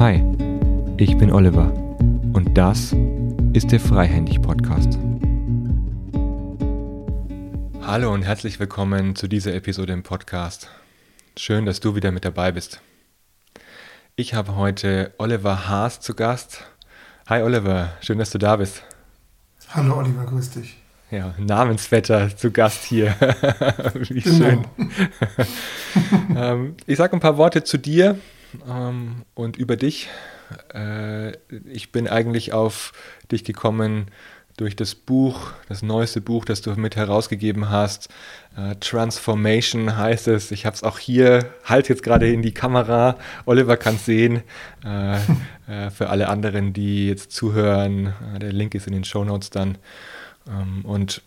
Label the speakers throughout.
Speaker 1: Hi, ich bin Oliver und das ist der Freihändig Podcast. Hallo und herzlich willkommen zu dieser Episode im Podcast. Schön, dass du wieder mit dabei bist. Ich habe heute Oliver Haas zu Gast. Hi Oliver, schön, dass du da bist.
Speaker 2: Hallo Oliver, grüß dich.
Speaker 1: Ja, Namensvetter zu Gast hier. Wie genau. schön. ähm, ich sage ein paar Worte zu dir ähm, und über dich. Äh, ich bin eigentlich auf dich gekommen durch das Buch, das neueste Buch, das du mit herausgegeben hast. Äh, Transformation heißt es. Ich habe es auch hier, halt jetzt gerade in die Kamera. Oliver kann es sehen. Äh, äh, für alle anderen, die jetzt zuhören, äh, der Link ist in den Show Notes dann. Ähm, und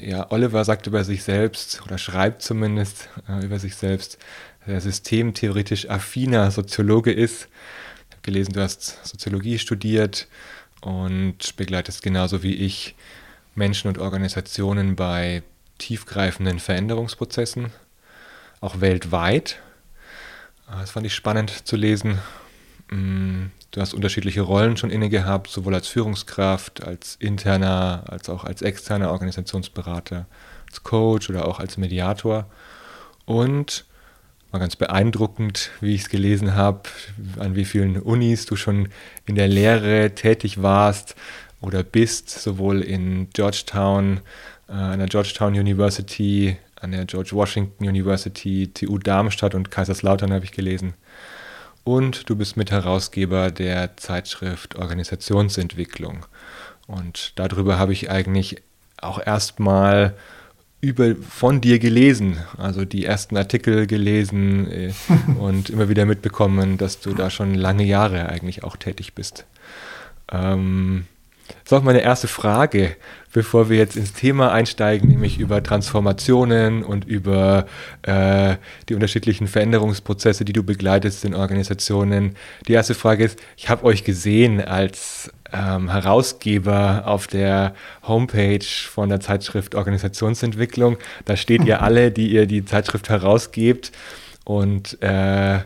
Speaker 1: ja, Oliver sagt über sich selbst oder schreibt zumindest äh, über sich selbst, der systemtheoretisch affiner Soziologe ist. Ich habe gelesen, du hast Soziologie studiert und begleitest genauso wie ich Menschen und Organisationen bei tiefgreifenden Veränderungsprozessen, auch weltweit. Äh, das fand ich spannend zu lesen. Du hast unterschiedliche Rollen schon inne gehabt, sowohl als Führungskraft, als interner, als auch als externer Organisationsberater, als Coach oder auch als Mediator. Und war ganz beeindruckend, wie ich es gelesen habe, an wie vielen Unis du schon in der Lehre tätig warst oder bist, sowohl in Georgetown, äh, an der Georgetown University, an der George Washington University, TU Darmstadt und Kaiserslautern habe ich gelesen und du bist Mitherausgeber der Zeitschrift Organisationsentwicklung. Und darüber habe ich eigentlich auch erstmal über, von dir gelesen, also die ersten Artikel gelesen äh, und immer wieder mitbekommen, dass du da schon lange Jahre eigentlich auch tätig bist. Ähm, das ist auch meine erste Frage, bevor wir jetzt ins Thema einsteigen, nämlich über Transformationen und über äh, die unterschiedlichen Veränderungsprozesse, die du begleitest in Organisationen. Die erste Frage ist, ich habe euch gesehen als ähm, Herausgeber auf der Homepage von der Zeitschrift Organisationsentwicklung. Da steht ihr alle, die ihr die Zeitschrift herausgebt. Und äh,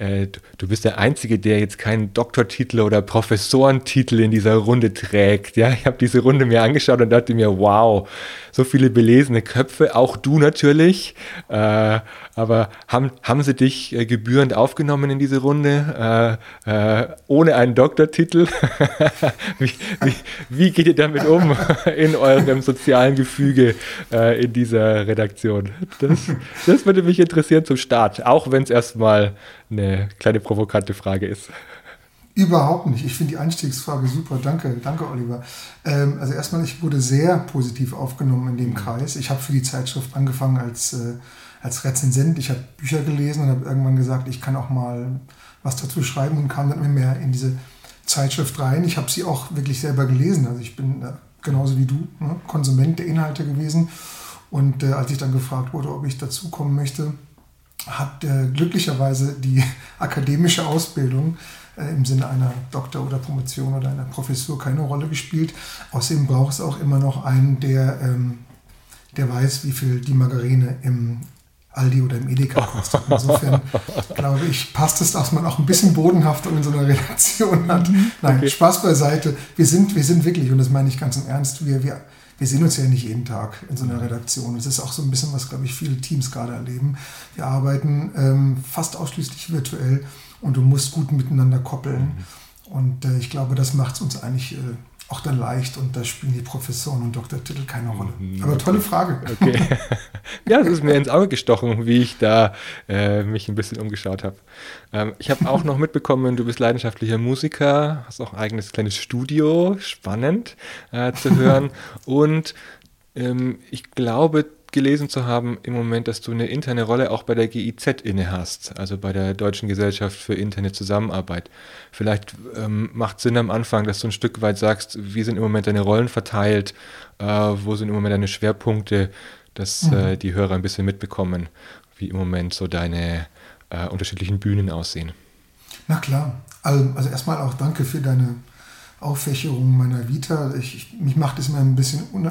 Speaker 1: äh, du bist der Einzige, der jetzt keinen Doktortitel oder Professorentitel in dieser Runde trägt. Ja, ich habe diese Runde mir angeschaut und dachte mir, wow, so viele belesene Köpfe, auch du natürlich. Äh, aber haben, haben sie dich äh, gebührend aufgenommen in diese Runde, äh, äh ohne einen Doktortitel? wie, wie, wie, geht ihr damit um in eurem sozialen Gefüge äh, in dieser Redaktion? Das, das würde mich interessieren zum Start, auch wenn es erstmal eine kleine provokante Frage ist.
Speaker 2: Überhaupt nicht. Ich finde die Einstiegsfrage super. Danke, danke, Oliver. Ähm, also erstmal, ich wurde sehr positiv aufgenommen in dem Kreis. Ich habe für die Zeitschrift angefangen als, äh, als Rezensent. Ich habe Bücher gelesen und habe irgendwann gesagt, ich kann auch mal was dazu schreiben und kam dann immer mehr in diese Zeitschrift rein. Ich habe sie auch wirklich selber gelesen. Also ich bin äh, genauso wie du ne, Konsument der Inhalte gewesen. Und äh, als ich dann gefragt wurde, ob ich dazukommen möchte, hat äh, glücklicherweise die akademische Ausbildung äh, im Sinne einer Doktor- oder Promotion oder einer Professur keine Rolle gespielt. Außerdem braucht es auch immer noch einen, der, ähm, der weiß, wie viel die Margarine im Aldi oder im Edeka kostet. Insofern glaube ich, passt es, dass man auch ein bisschen bodenhafter in so einer Redaktion hat. Mhm. Nein, okay. Spaß beiseite. Wir sind, wir sind wirklich, und das meine ich ganz im Ernst, wir, wir, wir sehen uns ja nicht jeden Tag in so einer. Redaktion. Es ist auch so ein bisschen, was, glaube ich, viele Teams gerade erleben. Wir arbeiten ähm, fast ausschließlich virtuell und du musst gut miteinander koppeln. Mhm. Und äh, ich glaube, das macht es uns eigentlich äh, auch dann leicht und da spielen die Professoren und Doktortitel keine Rolle. Mhm. Aber tolle Frage.
Speaker 1: Okay. ja, es ist mir ins Auge gestochen, wie ich da äh, mich ein bisschen umgeschaut habe. Ähm, ich habe auch noch mitbekommen, du bist leidenschaftlicher Musiker, hast auch ein eigenes kleines Studio, spannend äh, zu hören. und ähm, ich glaube, gelesen zu haben im Moment, dass du eine interne Rolle auch bei der GIZ inne hast, also bei der Deutschen Gesellschaft für interne Zusammenarbeit. Vielleicht ähm, macht Sinn am Anfang, dass du ein Stück weit sagst, wie sind im Moment deine Rollen verteilt, äh, wo sind im Moment deine Schwerpunkte, dass mhm. äh, die Hörer ein bisschen mitbekommen, wie im Moment so deine äh, unterschiedlichen Bühnen aussehen.
Speaker 2: Na klar. Also, also erstmal auch danke für deine Auffächerung meiner Vita. Ich, ich, mich macht es immer ein bisschen, un,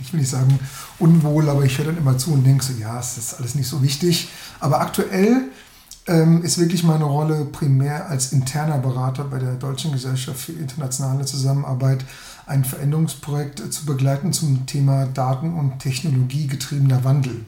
Speaker 2: ich will nicht sagen unwohl, aber ich höre dann immer zu und denke so, ja, es ist alles nicht so wichtig. Aber aktuell ähm, ist wirklich meine Rolle primär als interner Berater bei der Deutschen Gesellschaft für internationale Zusammenarbeit ein Veränderungsprojekt zu begleiten zum Thema Daten- und Technologiegetriebener Wandel. Mhm.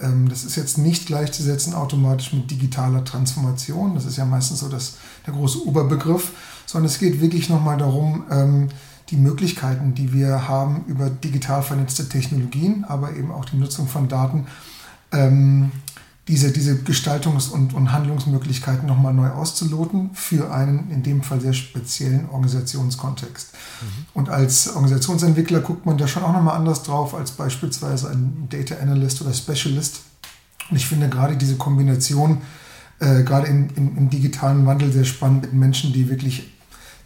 Speaker 2: Ähm, das ist jetzt nicht gleichzusetzen automatisch mit digitaler Transformation. Das ist ja meistens so das, der große Oberbegriff, sondern es geht wirklich nochmal darum, ähm, die Möglichkeiten, die wir haben über digital vernetzte Technologien, aber eben auch die Nutzung von Daten, ähm, diese, diese Gestaltungs- und, und Handlungsmöglichkeiten nochmal neu auszuloten für einen in dem Fall sehr speziellen Organisationskontext. Mhm. Und als Organisationsentwickler guckt man da schon auch nochmal anders drauf als beispielsweise ein Data Analyst oder Specialist. Und ich finde gerade diese Kombination, äh, gerade im, im, im digitalen Wandel sehr spannend mit Menschen, die wirklich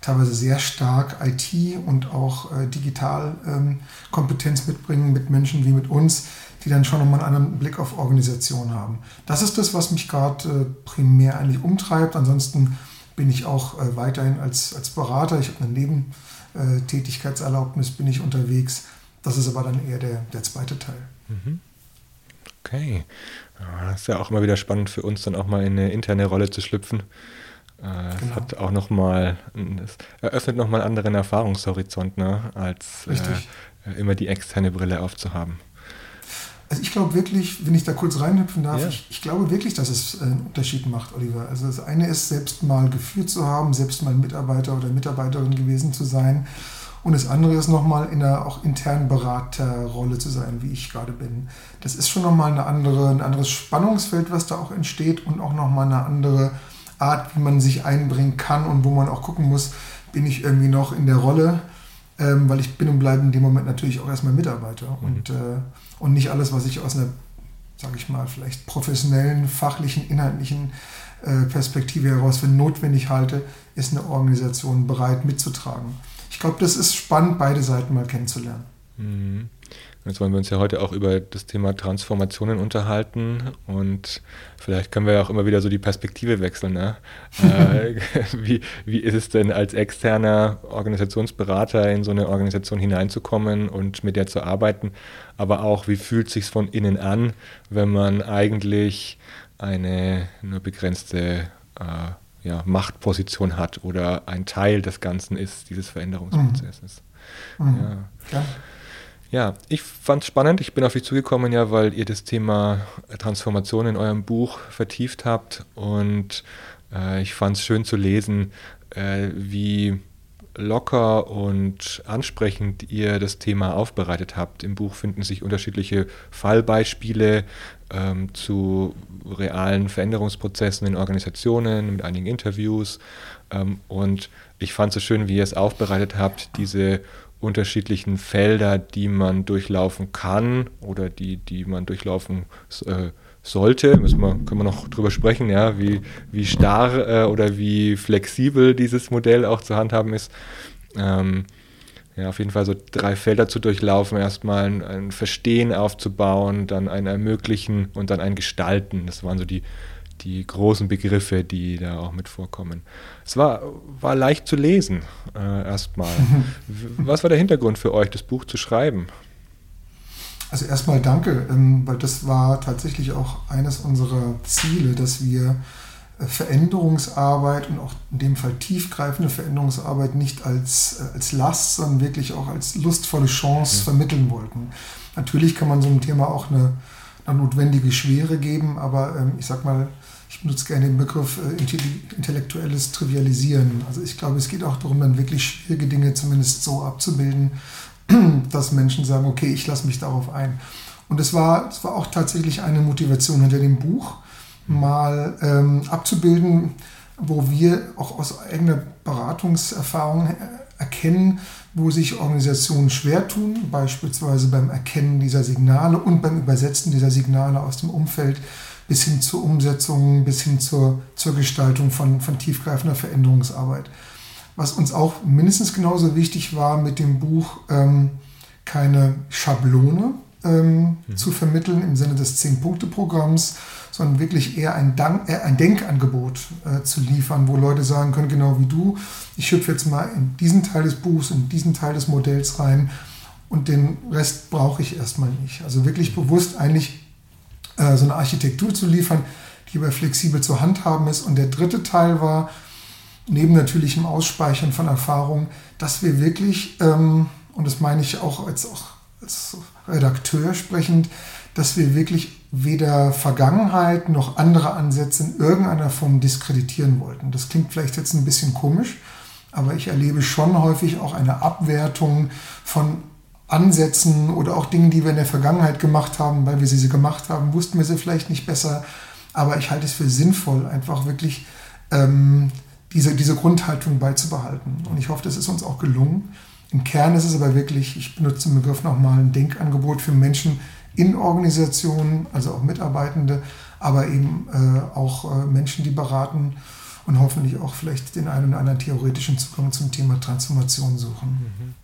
Speaker 2: teilweise sehr stark IT und auch äh, Digitalkompetenz ähm, mitbringen, mit Menschen wie mit uns, die dann schon nochmal einen anderen Blick auf Organisation haben. Das ist das, was mich gerade äh, primär eigentlich umtreibt. Ansonsten bin ich auch äh, weiterhin als, als Berater, ich habe eine Nebentätigkeitserlaubnis, bin ich unterwegs. Das ist aber dann eher der, der zweite Teil. Mhm.
Speaker 1: Das ist ja auch immer wieder spannend für uns, dann auch mal in eine interne Rolle zu schlüpfen. Es genau. hat auch nochmal, es eröffnet nochmal einen anderen Erfahrungshorizont, ne, als äh, immer die externe Brille aufzuhaben.
Speaker 2: Also ich glaube wirklich, wenn ich da kurz reinhüpfen darf, ja. ich, ich, glaube wirklich, dass es äh, einen Unterschied macht, Oliver. Also das eine ist, selbst mal geführt zu haben, selbst mal Mitarbeiter oder Mitarbeiterin gewesen zu sein. Und das andere ist nochmal in einer auch internen Beraterrolle zu sein, wie ich gerade bin. Das ist schon nochmal eine andere, ein anderes Spannungsfeld, was da auch entsteht und auch nochmal eine andere Art, wie man sich einbringen kann und wo man auch gucken muss, bin ich irgendwie noch in der Rolle, ähm, weil ich bin und bleibe in dem Moment natürlich auch erstmal Mitarbeiter. Mhm. Und, äh, und nicht alles, was ich aus einer, sage ich mal, vielleicht professionellen, fachlichen, inhaltlichen äh, Perspektive heraus für notwendig halte, ist eine Organisation bereit mitzutragen. Ich glaube, das ist spannend, beide Seiten mal kennenzulernen.
Speaker 1: Mhm. Jetzt wollen wir uns ja heute auch über das Thema Transformationen unterhalten und vielleicht können wir ja auch immer wieder so die Perspektive wechseln. Ne? äh, wie, wie ist es denn als externer Organisationsberater in so eine Organisation hineinzukommen und mit der zu arbeiten? Aber auch, wie fühlt es sich von innen an, wenn man eigentlich eine nur begrenzte äh, ja, Machtposition hat oder ein Teil des Ganzen ist, dieses Veränderungsprozesses? Mhm. Mhm. Ja. ja. Ja, ich fand es spannend. Ich bin auf dich zugekommen, ja, weil ihr das Thema Transformation in eurem Buch vertieft habt und äh, ich fand es schön zu lesen, äh, wie locker und ansprechend ihr das Thema aufbereitet habt. Im Buch finden sich unterschiedliche Fallbeispiele ähm, zu realen Veränderungsprozessen in Organisationen mit einigen Interviews. Ähm, und ich fand es so schön, wie ihr es aufbereitet habt, diese unterschiedlichen Felder, die man durchlaufen kann oder die, die man durchlaufen äh, sollte. Müssen wir, können wir noch drüber sprechen, ja, wie, wie starr äh, oder wie flexibel dieses Modell auch zu handhaben ist. Ähm, ja, auf jeden Fall so drei Felder zu durchlaufen, erstmal ein, ein, Verstehen aufzubauen, dann ein Ermöglichen und dann ein Gestalten. Das waren so die, die großen Begriffe, die da auch mit vorkommen. Es war, war leicht zu lesen, äh, erstmal. Was war der Hintergrund für euch, das Buch zu schreiben?
Speaker 2: Also erstmal danke, ähm, weil das war tatsächlich auch eines unserer Ziele, dass wir Veränderungsarbeit und auch in dem Fall tiefgreifende Veränderungsarbeit nicht als, äh, als Last, sondern wirklich auch als lustvolle Chance mhm. vermitteln wollten. Natürlich kann man so einem Thema auch eine, eine notwendige Schwere geben, aber ähm, ich sag mal, ich benutze gerne den Begriff äh, intellektuelles Trivialisieren. Also ich glaube, es geht auch darum, dann wirklich schwierige Dinge zumindest so abzubilden, dass Menschen sagen, okay, ich lasse mich darauf ein. Und es war, es war auch tatsächlich eine Motivation hinter dem Buch, mal ähm, abzubilden, wo wir auch aus eigener Beratungserfahrung erkennen, wo sich Organisationen schwer tun, beispielsweise beim Erkennen dieser Signale und beim Übersetzen dieser Signale aus dem Umfeld bis hin zur Umsetzung, bis hin zur, zur Gestaltung von, von tiefgreifender Veränderungsarbeit. Was uns auch mindestens genauso wichtig war mit dem Buch, ähm, keine Schablone, ähm, mhm. zu vermitteln im Sinne des Zehn-Punkte-Programms, sondern wirklich eher ein, Dank, äh, ein Denkangebot äh, zu liefern, wo Leute sagen können, genau wie du, ich hüpfe jetzt mal in diesen Teil des Buchs, in diesen Teil des Modells rein und den Rest brauche ich erstmal nicht. Also wirklich bewusst eigentlich äh, so eine Architektur zu liefern, die aber flexibel zu handhaben ist. Und der dritte Teil war, neben natürlich dem Ausspeichern von Erfahrungen, dass wir wirklich, ähm, und das meine ich auch als, auch als Redakteur sprechend, dass wir wirklich weder Vergangenheit noch andere Ansätze in irgendeiner Form diskreditieren wollten. Das klingt vielleicht jetzt ein bisschen komisch, aber ich erlebe schon häufig auch eine Abwertung von Ansätzen oder auch Dingen, die wir in der Vergangenheit gemacht haben, weil wir sie gemacht haben, wussten wir sie vielleicht nicht besser. Aber ich halte es für sinnvoll, einfach wirklich ähm, diese, diese Grundhaltung beizubehalten. Und ich hoffe, das ist uns auch gelungen. Im Kern ist es aber wirklich, ich benutze den Begriff nochmal, ein Denkangebot für Menschen in Organisationen, also auch Mitarbeitende, aber eben äh, auch äh, Menschen, die beraten und hoffentlich auch vielleicht den einen oder anderen theoretischen Zugang zum Thema Transformation suchen.
Speaker 1: Mhm.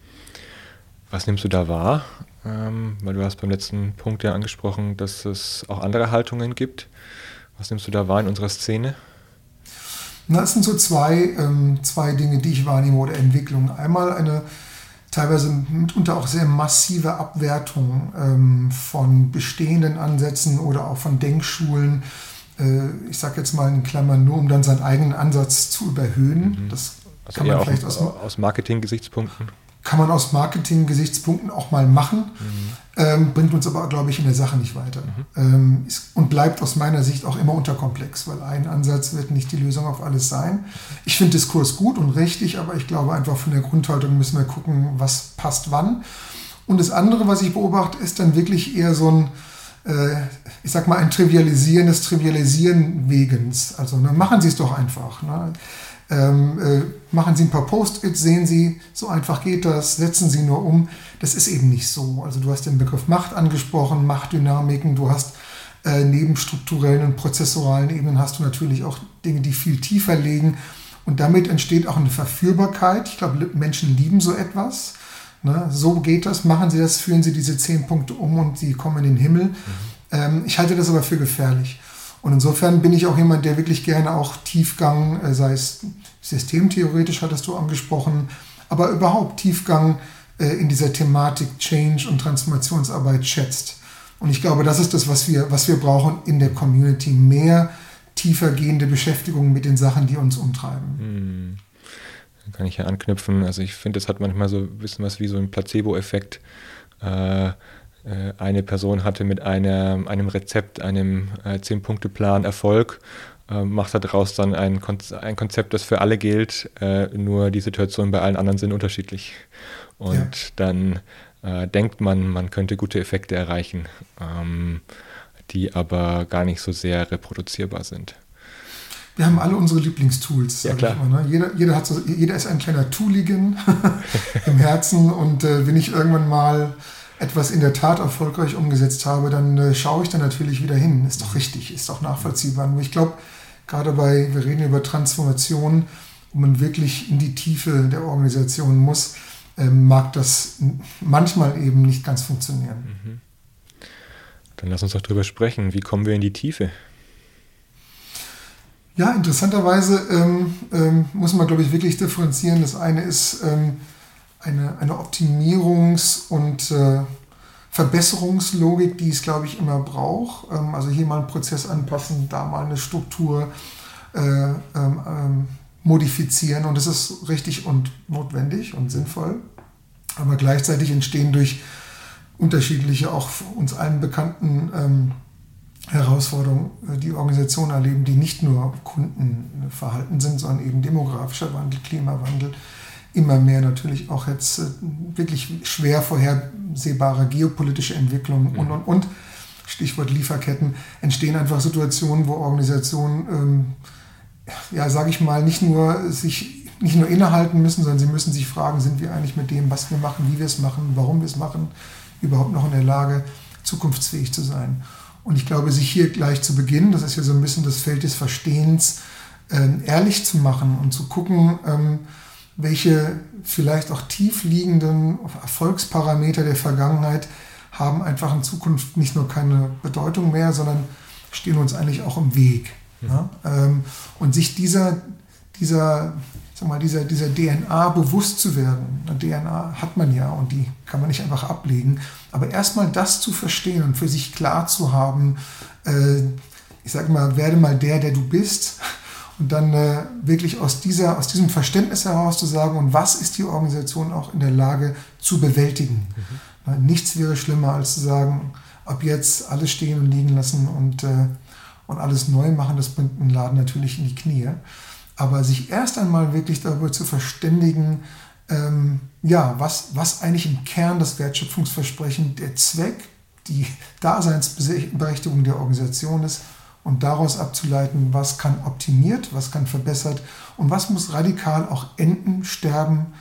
Speaker 1: Was nimmst du da wahr? Ähm, weil du hast beim letzten Punkt ja angesprochen, dass es auch andere Haltungen gibt. Was nimmst du da wahr in unserer Szene?
Speaker 2: Na, es sind so zwei, ähm, zwei Dinge, die ich wahrnehme oder Entwicklungen. Einmal eine teilweise mitunter auch sehr massive Abwertung ähm, von bestehenden Ansätzen oder auch von Denkschulen. Äh, ich sage jetzt mal in Klammern nur, um dann seinen eigenen Ansatz zu überhöhen.
Speaker 1: Mhm. Das also kann man vielleicht aus, aus Marketing-Gesichtspunkten
Speaker 2: kann man aus Marketing-Gesichtspunkten auch mal machen, mhm. ähm, bringt uns aber, glaube ich, in der Sache nicht weiter. Mhm. Ähm, ist, und bleibt aus meiner Sicht auch immer unterkomplex, weil ein Ansatz wird nicht die Lösung auf alles sein. Ich finde Diskurs gut und richtig, aber ich glaube einfach von der Grundhaltung müssen wir gucken, was passt wann. Und das andere, was ich beobachte, ist dann wirklich eher so ein, äh, ich sag mal, ein Trivialisieren des Trivialisieren wegens. Also ne, machen Sie es doch einfach. Ne? Ähm, äh, machen Sie ein paar Post-its, sehen Sie, so einfach geht das, setzen Sie nur um. Das ist eben nicht so. Also du hast den Begriff Macht angesprochen, Machtdynamiken, du hast äh, neben strukturellen und prozessoralen Ebenen hast du natürlich auch Dinge, die viel tiefer liegen. Und damit entsteht auch eine Verführbarkeit. Ich glaube, Menschen lieben so etwas. Ne? So geht das, machen Sie das, führen Sie diese zehn Punkte um und Sie kommen in den Himmel. Mhm. Ähm, ich halte das aber für gefährlich. Und insofern bin ich auch jemand, der wirklich gerne auch Tiefgang, äh, sei es systemtheoretisch, hattest du angesprochen, aber überhaupt Tiefgang äh, in dieser Thematik Change und Transformationsarbeit schätzt. Und ich glaube, das ist das, was wir, was wir brauchen in der Community. Mehr tiefergehende Beschäftigung mit den Sachen, die uns umtreiben. Hm.
Speaker 1: Dann kann ich ja anknüpfen. Also ich finde, es hat manchmal so ein bisschen was wie so ein Placebo-Effekt. Äh, eine Person hatte mit einer, einem Rezept, einem äh, Zehn-Punkte-Plan Erfolg, äh, macht daraus dann ein, ein, Konzept, das für alle gilt, äh, nur die Situationen bei allen anderen sind unterschiedlich. Und ja. dann äh, denkt man, man könnte gute Effekte erreichen, ähm, die aber gar nicht so sehr reproduzierbar sind.
Speaker 2: Wir haben alle unsere Lieblingstools.
Speaker 1: Ja, klar.
Speaker 2: Mal, ne? jeder, jeder, hat so, jeder ist ein kleiner Tooligen im Herzen und äh, wenn ich irgendwann mal etwas in der Tat erfolgreich umgesetzt habe, dann äh, schaue ich da natürlich wieder hin. Ist doch richtig, ist doch nachvollziehbar. Nur ich glaube, gerade bei, wir reden über Transformation, wo man wirklich in die Tiefe der Organisation muss, äh, mag das manchmal eben nicht ganz funktionieren. Mhm.
Speaker 1: Dann lass uns doch drüber sprechen. Wie kommen wir in die Tiefe?
Speaker 2: Ja, interessanterweise ähm, ähm, muss man, glaube ich, wirklich differenzieren. Das eine ist, ähm, eine, eine Optimierungs- und äh, Verbesserungslogik, die es, glaube ich, immer braucht. Ähm, also hier mal einen Prozess anpassen, da mal eine Struktur äh, ähm, ähm, modifizieren und das ist richtig und notwendig und sinnvoll. Aber gleichzeitig entstehen durch unterschiedliche, auch uns allen bekannten ähm, Herausforderungen, äh, die Organisationen erleben, die nicht nur Kundenverhalten sind, sondern eben demografischer Wandel, Klimawandel, immer mehr natürlich auch jetzt äh, wirklich schwer vorhersehbare geopolitische Entwicklungen und, und, und. Stichwort Lieferketten, entstehen einfach Situationen, wo Organisationen, ähm, ja, sage ich mal, nicht nur sich nicht nur innehalten müssen, sondern sie müssen sich fragen, sind wir eigentlich mit dem, was wir machen, wie wir es machen, warum wir es machen, überhaupt noch in der Lage, zukunftsfähig zu sein. Und ich glaube, sich hier gleich zu Beginn, das ist ja so ein bisschen das Feld des Verstehens, äh, ehrlich zu machen und zu gucken, ähm, welche vielleicht auch tief liegenden Erfolgsparameter der Vergangenheit haben einfach in Zukunft nicht nur keine Bedeutung mehr, sondern stehen uns eigentlich auch im Weg. Mhm. Ja? Ähm, und sich dieser, dieser, sag mal, dieser, dieser DNA bewusst zu werden, eine DNA hat man ja und die kann man nicht einfach ablegen, aber erstmal das zu verstehen und für sich klar zu haben, äh, ich sage mal, werde mal der, der du bist und dann äh, wirklich aus, dieser, aus diesem Verständnis heraus zu sagen, und was ist die Organisation auch in der Lage zu bewältigen. Mhm. Nichts wäre schlimmer, als zu sagen, ab jetzt alles stehen und liegen lassen und, äh, und alles neu machen, das bringt einen Laden natürlich in die Knie. Aber sich erst einmal wirklich darüber zu verständigen, ähm, ja, was, was eigentlich im Kern das Wertschöpfungsversprechen, der Zweck, die Daseinsberechtigung der Organisation ist und daraus abzuleiten, was kann optimiert, was kann verbessert und was muss radikal auch enden, sterben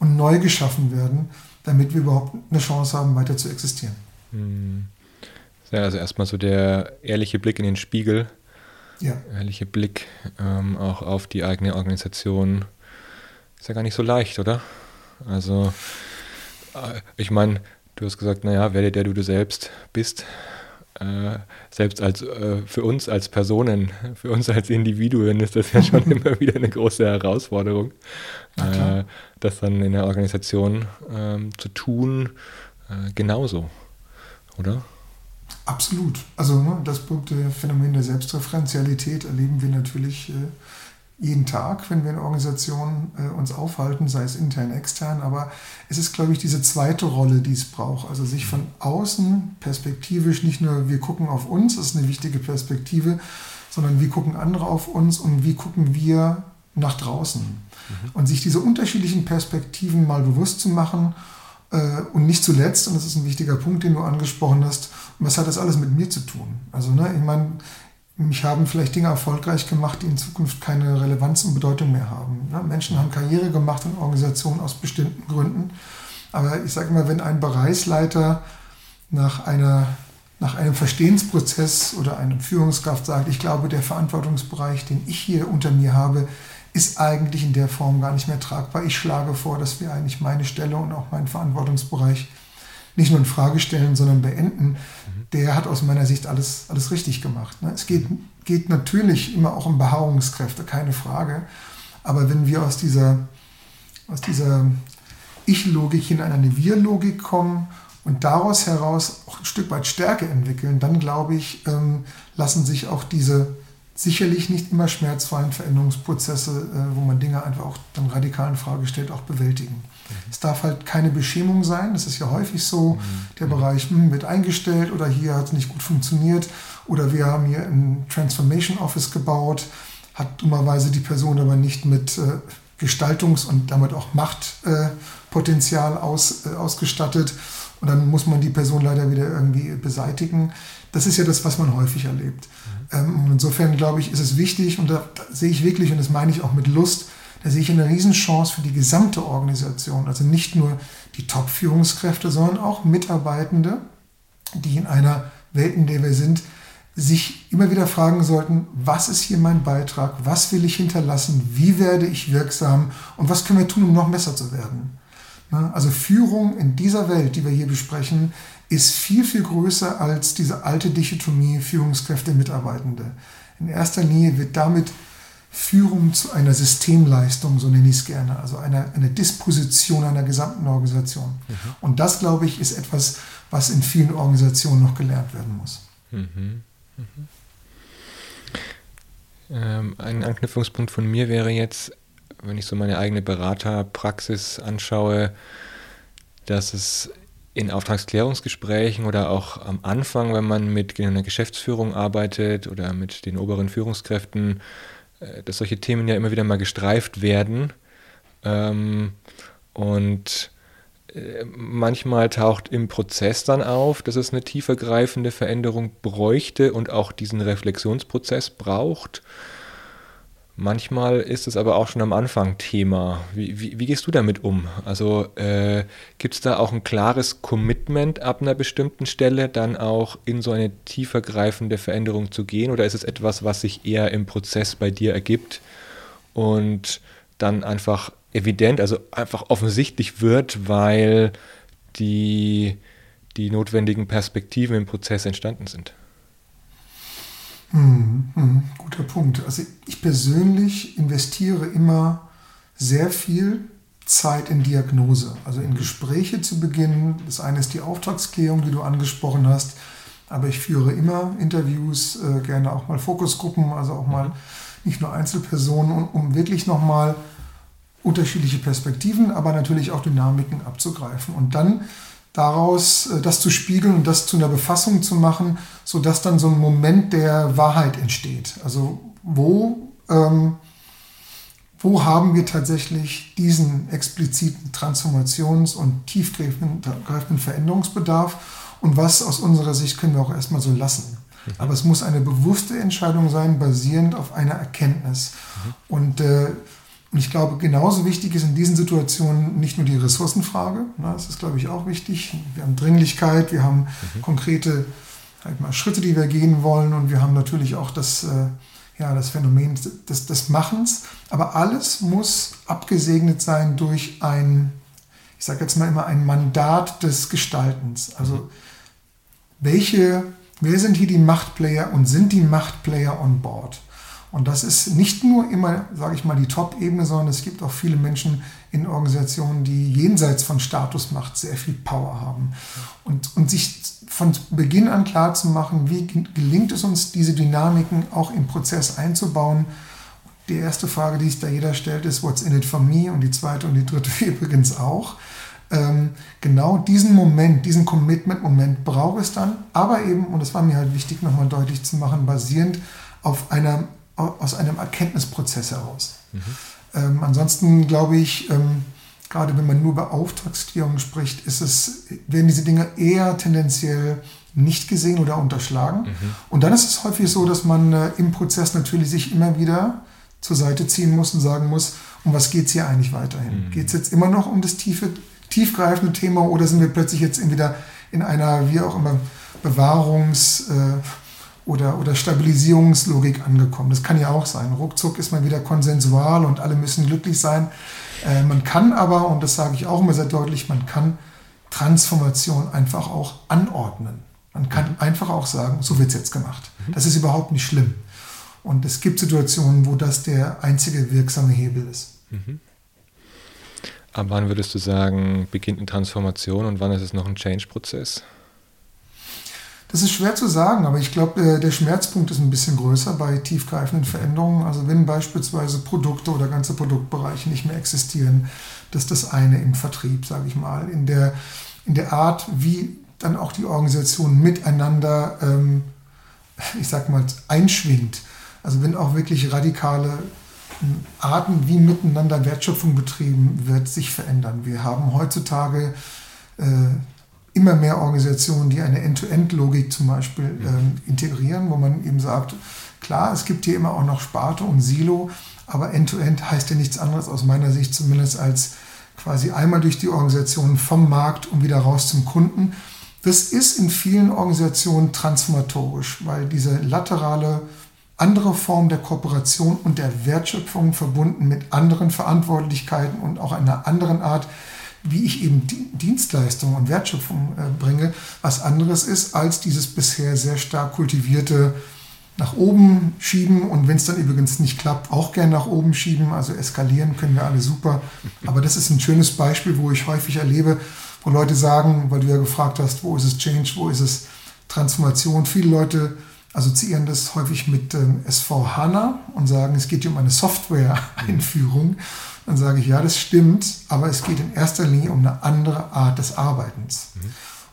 Speaker 2: und neu geschaffen werden, damit wir überhaupt eine Chance haben, weiter zu existieren. Hm.
Speaker 1: Ja, also erstmal so der ehrliche Blick in den Spiegel, ja. ehrliche Blick ähm, auch auf die eigene Organisation. Ist ja gar nicht so leicht, oder? Also, äh, ich meine, du hast gesagt, naja, werde der du du selbst bist. Äh, selbst als äh, für uns als Personen, für uns als Individuen ist das ja schon immer wieder eine große Herausforderung, äh, das dann in der Organisation ähm, zu tun, äh, genauso, oder?
Speaker 2: Absolut. Also ne, das berühmte Phänomen der Selbstreferenzialität erleben wir natürlich äh, jeden Tag, wenn wir in Organisationen äh, uns aufhalten, sei es intern, extern. Aber es ist, glaube ich, diese zweite Rolle, die es braucht. Also sich von außen perspektivisch, nicht nur wir gucken auf uns, das ist eine wichtige Perspektive, sondern wie gucken andere auf uns und wie gucken wir nach draußen. Mhm. Und sich diese unterschiedlichen Perspektiven mal bewusst zu machen äh, und nicht zuletzt, und das ist ein wichtiger Punkt, den du angesprochen hast, was hat das alles mit mir zu tun? Also, ne, ich meine, mich haben vielleicht Dinge erfolgreich gemacht, die in Zukunft keine Relevanz und Bedeutung mehr haben. Ne? Menschen haben Karriere gemacht in Organisationen aus bestimmten Gründen. Aber ich sage immer, wenn ein Bereichsleiter nach, einer, nach einem Verstehensprozess oder einem Führungskraft sagt, ich glaube, der Verantwortungsbereich, den ich hier unter mir habe, ist eigentlich in der Form gar nicht mehr tragbar. Ich schlage vor, dass wir eigentlich meine Stelle und auch meinen Verantwortungsbereich nicht nur in Frage stellen, sondern beenden, mhm. der hat aus meiner Sicht alles, alles richtig gemacht. Ne? Es geht, geht natürlich immer auch um Beharrungskräfte, keine Frage. Aber wenn wir aus dieser, aus dieser Ich-Logik in eine Wir-Logik kommen und daraus heraus auch ein Stück weit Stärke entwickeln, dann glaube ich, ähm, lassen sich auch diese sicherlich nicht immer schmerzfreien Veränderungsprozesse, äh, wo man Dinge einfach auch dann radikal in Frage stellt, auch bewältigen. Es darf halt keine Beschämung sein. Das ist ja häufig so. Mhm. Der Bereich hm, wird eingestellt oder hier hat es nicht gut funktioniert oder wir haben hier ein Transformation Office gebaut, hat dummerweise die Person aber nicht mit äh, Gestaltungs- und damit auch Machtpotenzial äh, aus, äh, ausgestattet. Und dann muss man die Person leider wieder irgendwie beseitigen. Das ist ja das, was man häufig erlebt. Mhm. Ähm, insofern glaube ich, ist es wichtig, und da, da sehe ich wirklich, und das meine ich auch mit Lust, da sehe ich eine Riesenchance für die gesamte Organisation. Also nicht nur die Top-Führungskräfte, sondern auch Mitarbeitende, die in einer Welt, in der wir sind, sich immer wieder fragen sollten, was ist hier mein Beitrag, was will ich hinterlassen, wie werde ich wirksam und was können wir tun, um noch besser zu werden. Also Führung in dieser Welt, die wir hier besprechen, ist viel, viel größer als diese alte Dichotomie Führungskräfte-Mitarbeitende. In erster Linie wird damit Führung zu einer Systemleistung, so nenne ich es gerne, also einer eine Disposition einer gesamten Organisation. Mhm. Und das, glaube ich, ist etwas, was in vielen Organisationen noch gelernt werden muss. Mhm. Mhm.
Speaker 1: Ähm, ein Anknüpfungspunkt von mir wäre jetzt, wenn ich so meine eigene Beraterpraxis anschaue, dass es in Auftragsklärungsgesprächen oder auch am Anfang, wenn man mit einer Geschäftsführung arbeitet oder mit den oberen Führungskräften, äh, dass solche Themen ja immer wieder mal gestreift werden. Ähm, und äh, manchmal taucht im Prozess dann auf, dass es eine tiefergreifende Veränderung bräuchte und auch diesen Reflexionsprozess braucht. Manchmal ist es aber auch schon am Anfang Thema. Wie, wie, wie gehst du damit um? Also äh, gibt es da auch ein klares Commitment ab einer bestimmten Stelle, dann auch in so eine tiefergreifende Veränderung zu gehen? Oder ist es etwas, was sich eher im Prozess bei dir ergibt und dann einfach evident, also einfach offensichtlich wird, weil die, die notwendigen Perspektiven im Prozess entstanden sind.
Speaker 2: Hm, hm, guter Punkt. Also ich persönlich investiere immer sehr viel Zeit in Diagnose, also in Gespräche zu beginnen. Das eine ist die Auftragsklärung, die du angesprochen hast, aber ich führe immer Interviews, äh, gerne auch mal Fokusgruppen, also auch mal nicht nur Einzelpersonen, um, um wirklich nochmal unterschiedliche Perspektiven, aber natürlich auch Dynamiken abzugreifen und dann daraus äh, das zu spiegeln und das zu einer Befassung zu machen, sodass dann so ein Moment der Wahrheit entsteht. Also wo, ähm, wo haben wir tatsächlich diesen expliziten Transformations- und tiefgreifenden Veränderungsbedarf und was aus unserer Sicht können wir auch erstmal so lassen. Mhm. Aber es muss eine bewusste Entscheidung sein, basierend auf einer Erkenntnis. Mhm. Und äh, und ich glaube, genauso wichtig ist in diesen Situationen nicht nur die Ressourcenfrage, ne, das ist, glaube ich, auch wichtig. Wir haben Dringlichkeit, wir haben mhm. konkrete halt mal, Schritte, die wir gehen wollen und wir haben natürlich auch das, äh, ja, das Phänomen des, des Machens. Aber alles muss abgesegnet sein durch ein, ich sage jetzt mal immer, ein Mandat des Gestaltens. Also welche, wer sind hier die Machtplayer und sind die Machtplayer on board? Und das ist nicht nur immer, sage ich mal, die Top-Ebene, sondern es gibt auch viele Menschen in Organisationen, die jenseits von Statusmacht sehr viel Power haben. Und, und sich von Beginn an klar zu machen, wie gelingt es uns, diese Dynamiken auch im Prozess einzubauen. Die erste Frage, die sich da jeder stellt, ist, what's in it for me? Und die zweite und die dritte übrigens auch. Ähm, genau diesen Moment, diesen Commitment-Moment braucht es dann, aber eben, und das war mir halt wichtig nochmal deutlich zu machen, basierend auf einer aus einem Erkenntnisprozess heraus. Mhm. Ähm, ansonsten glaube ich, ähm, gerade wenn man nur über Auftragsklärung spricht, ist es, werden diese Dinge eher tendenziell nicht gesehen oder unterschlagen. Mhm. Und dann ist es häufig so, dass man äh, im Prozess natürlich sich immer wieder zur Seite ziehen muss und sagen muss, um was geht es hier eigentlich weiterhin? Mhm. Geht es jetzt immer noch um das tiefe, tiefgreifende Thema oder sind wir plötzlich jetzt wieder in einer, wie auch immer, Bewahrungs- äh, oder, oder Stabilisierungslogik angekommen. Das kann ja auch sein. Ruckzuck ist man wieder konsensual und alle müssen glücklich sein. Äh, man kann aber, und das sage ich auch immer sehr deutlich, man kann Transformation einfach auch anordnen. Man kann mhm. einfach auch sagen, so wird es jetzt gemacht. Mhm. Das ist überhaupt nicht schlimm. Und es gibt Situationen, wo das der einzige wirksame Hebel ist. Mhm.
Speaker 1: Ab wann würdest du sagen, beginnt eine Transformation und wann ist es noch ein Change-Prozess?
Speaker 2: Das ist schwer zu sagen, aber ich glaube, äh, der Schmerzpunkt ist ein bisschen größer bei tiefgreifenden Veränderungen. Also wenn beispielsweise Produkte oder ganze Produktbereiche nicht mehr existieren, das ist das eine im Vertrieb, sage ich mal, in der, in der Art, wie dann auch die Organisation miteinander, ähm, ich sag mal, einschwingt. Also wenn auch wirklich radikale ähm, Arten, wie miteinander Wertschöpfung betrieben wird, sich verändern. Wir haben heutzutage äh, immer mehr Organisationen, die eine End-to-End-Logik zum Beispiel ähm, integrieren, wo man eben sagt, klar, es gibt hier immer auch noch Sparte und Silo, aber End-to-End -End heißt ja nichts anderes aus meiner Sicht zumindest als quasi einmal durch die Organisation vom Markt und wieder raus zum Kunden. Das ist in vielen Organisationen transformatorisch, weil diese laterale andere Form der Kooperation und der Wertschöpfung verbunden mit anderen Verantwortlichkeiten und auch einer anderen Art wie ich eben Dienstleistungen und Wertschöpfung äh, bringe, was anderes ist als dieses bisher sehr stark kultivierte nach oben schieben und wenn es dann übrigens nicht klappt, auch gern nach oben schieben. Also eskalieren können wir alle super. Aber das ist ein schönes Beispiel, wo ich häufig erlebe, wo Leute sagen, weil du ja gefragt hast, wo ist es Change, wo ist es Transformation. Viele Leute assoziieren das häufig mit ähm, SV HANA und sagen, es geht hier um eine Software-Einführung. Dann sage ich, ja, das stimmt, aber es geht in erster Linie um eine andere Art des Arbeitens. Mhm.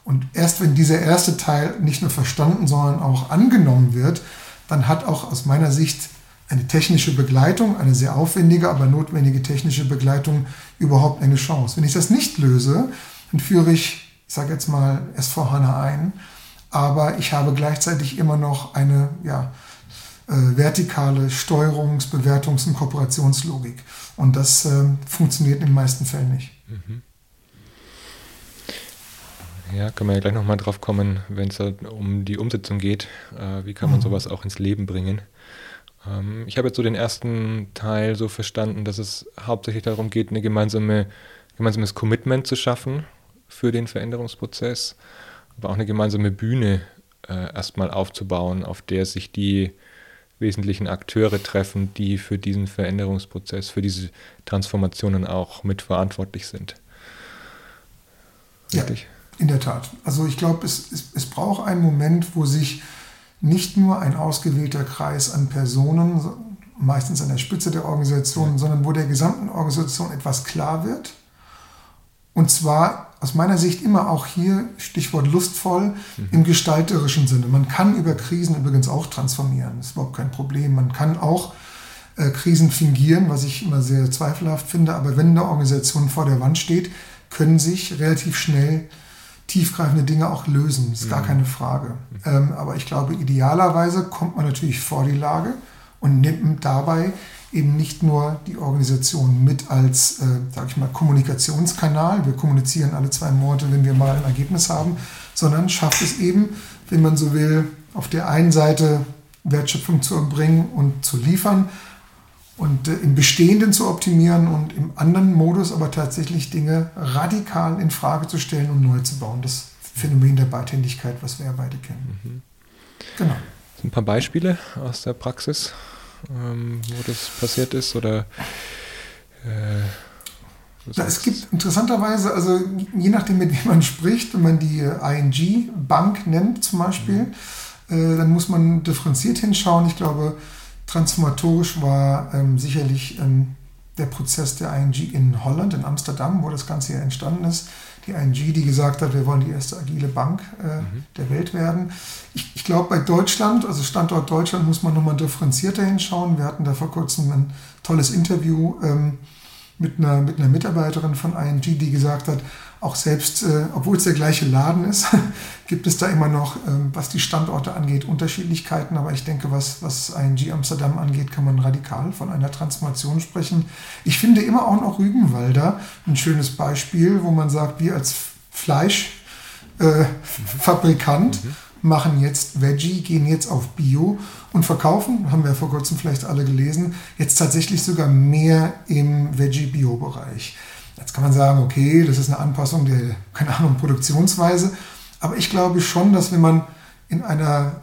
Speaker 2: Und erst wenn dieser erste Teil nicht nur verstanden, sondern auch angenommen wird, dann hat auch aus meiner Sicht eine technische Begleitung, eine sehr aufwendige, aber notwendige technische Begleitung überhaupt eine Chance. Wenn ich das nicht löse, dann führe ich, ich sage jetzt mal, S4HANA ein, aber ich habe gleichzeitig immer noch eine ja, äh, vertikale Steuerungs-, Bewertungs- und Kooperationslogik. Und das äh, funktioniert in den meisten Fällen nicht. Mhm.
Speaker 1: Ja, können wir ja gleich nochmal drauf kommen, wenn es um die Umsetzung geht. Äh, wie kann man mhm. sowas auch ins Leben bringen? Ähm, ich habe jetzt so den ersten Teil so verstanden, dass es hauptsächlich darum geht, ein gemeinsame, gemeinsames Commitment zu schaffen für den Veränderungsprozess aber auch eine gemeinsame Bühne äh, erstmal aufzubauen, auf der sich die wesentlichen Akteure treffen, die für diesen Veränderungsprozess, für diese Transformationen auch mitverantwortlich sind.
Speaker 2: Richtig? Ja, in der Tat. Also ich glaube, es, es, es braucht einen Moment, wo sich nicht nur ein ausgewählter Kreis an Personen, meistens an der Spitze der Organisation, ja. sondern wo der gesamten Organisation etwas klar wird. Und zwar aus meiner Sicht immer auch hier, Stichwort lustvoll, mhm. im gestalterischen Sinne. Man kann über Krisen übrigens auch transformieren, das ist überhaupt kein Problem. Man kann auch äh, Krisen fingieren, was ich immer sehr zweifelhaft finde. Aber wenn eine Organisation vor der Wand steht, können sich relativ schnell tiefgreifende Dinge auch lösen. Das ist mhm. gar keine Frage. Ähm, aber ich glaube, idealerweise kommt man natürlich vor die Lage und nimmt dabei eben nicht nur die Organisation mit als, äh, sage ich mal, Kommunikationskanal. Wir kommunizieren alle zwei Monate, wenn wir mal ein Ergebnis haben, sondern schafft es eben, wenn man so will, auf der einen Seite Wertschöpfung zu erbringen und zu liefern und äh, im Bestehenden zu optimieren und im anderen Modus aber tatsächlich Dinge radikal in Frage zu stellen und neu zu bauen. Das Phänomen der Beidhändigkeit, was wir ja beide kennen. Mhm.
Speaker 1: Genau. Ein paar Beispiele aus der Praxis, ähm, wo das passiert ist oder
Speaker 2: äh, ja, es gibt interessanterweise, also je nachdem, mit wem man spricht, wenn man die ING Bank nennt zum Beispiel, mhm. äh, dann muss man differenziert hinschauen. Ich glaube, Transformatorisch war ähm, sicherlich ähm, der Prozess der ING in Holland, in Amsterdam, wo das Ganze ja entstanden ist. Die ING, die gesagt hat, wir wollen die erste agile Bank äh, mhm. der Welt werden. Ich, ich glaube, bei Deutschland, also Standort Deutschland, muss man nochmal differenzierter hinschauen. Wir hatten da vor kurzem ein tolles Interview ähm, mit, einer, mit einer Mitarbeiterin von ING, die gesagt hat, auch selbst, äh, obwohl es der gleiche Laden ist, gibt es da immer noch, ähm, was die Standorte angeht, Unterschiedlichkeiten. Aber ich denke, was, was ING Amsterdam angeht, kann man radikal von einer Transformation sprechen. Ich finde immer auch noch Rügenwalder ein schönes Beispiel, wo man sagt, wir als Fleischfabrikant äh, mhm. machen jetzt Veggie, gehen jetzt auf Bio und verkaufen, haben wir vor kurzem vielleicht alle gelesen, jetzt tatsächlich sogar mehr im Veggie-Bio-Bereich. Jetzt kann man sagen, okay, das ist eine Anpassung der, keine Ahnung, Produktionsweise. Aber ich glaube schon, dass wenn man in, einer,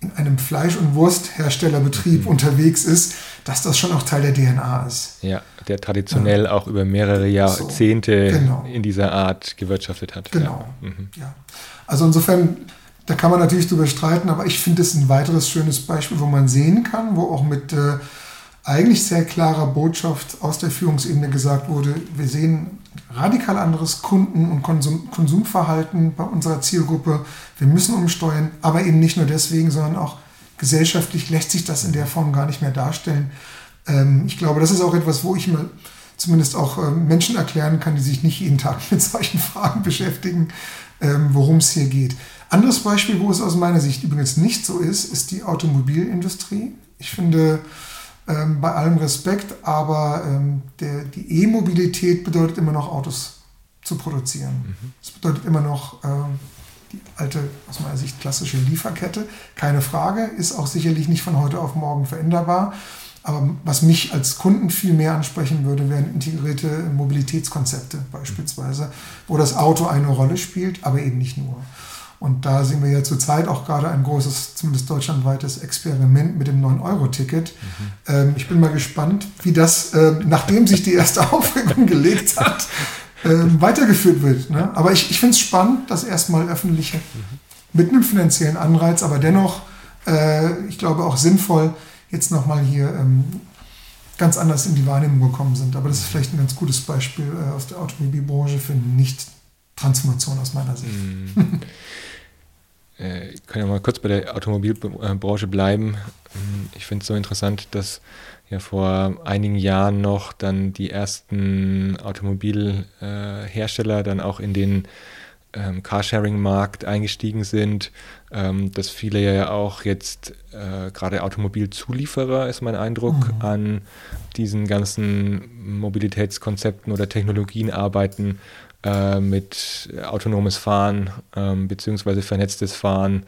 Speaker 2: in einem Fleisch- und Wurstherstellerbetrieb mhm. unterwegs ist, dass das schon auch Teil der DNA ist.
Speaker 1: Ja, der traditionell ja. auch über mehrere Jahrzehnte so, genau. in dieser Art gewirtschaftet hat.
Speaker 2: Genau. Ja. Mhm. ja. Also insofern, da kann man natürlich drüber streiten, aber ich finde es ein weiteres schönes Beispiel, wo man sehen kann, wo auch mit äh, eigentlich sehr klarer Botschaft aus der Führungsebene gesagt wurde, wir sehen radikal anderes Kunden- und Konsum Konsumverhalten bei unserer Zielgruppe. Wir müssen umsteuern, aber eben nicht nur deswegen, sondern auch gesellschaftlich lässt sich das in der Form gar nicht mehr darstellen. Ähm, ich glaube, das ist auch etwas, wo ich mir zumindest auch äh, Menschen erklären kann, die sich nicht jeden Tag mit solchen Fragen beschäftigen, ähm, worum es hier geht. Anderes Beispiel, wo es aus meiner Sicht übrigens nicht so ist, ist die Automobilindustrie. Ich finde, ähm, bei allem Respekt, aber ähm, der, die E-Mobilität bedeutet immer noch Autos zu produzieren. Es mhm. bedeutet immer noch ähm, die alte, aus meiner Sicht klassische Lieferkette. Keine Frage, ist auch sicherlich nicht von heute auf morgen veränderbar. Aber was mich als Kunden viel mehr ansprechen würde, wären integrierte Mobilitätskonzepte beispielsweise, wo das Auto eine Rolle spielt, aber eben nicht nur. Und da sehen wir ja zurzeit auch gerade ein großes, zumindest deutschlandweites Experiment mit dem 9-Euro-Ticket. Mhm. Ähm, ich bin mal gespannt, wie das, äh, nachdem sich die erste Aufregung gelegt hat, äh, weitergeführt wird. Ne? Aber ich, ich finde es spannend, dass erstmal öffentliche, mhm. mit einem finanziellen Anreiz, aber dennoch, äh, ich glaube auch sinnvoll, jetzt nochmal hier ähm, ganz anders in die Wahrnehmung gekommen sind. Aber das ist vielleicht ein ganz gutes Beispiel äh, aus der Automobilbranche für nicht Transformation aus meiner Sicht. Mhm.
Speaker 1: ich kann ja mal kurz bei der Automobilbranche bleiben. Ich finde es so interessant, dass ja vor einigen Jahren noch dann die ersten Automobilhersteller dann auch in den ähm, Carsharing-Markt eingestiegen sind, ähm, dass viele ja auch jetzt äh, gerade Automobilzulieferer, ist mein Eindruck, mhm. an diesen ganzen Mobilitätskonzepten oder Technologien arbeiten, äh, mit autonomes Fahren ähm, bzw. vernetztes Fahren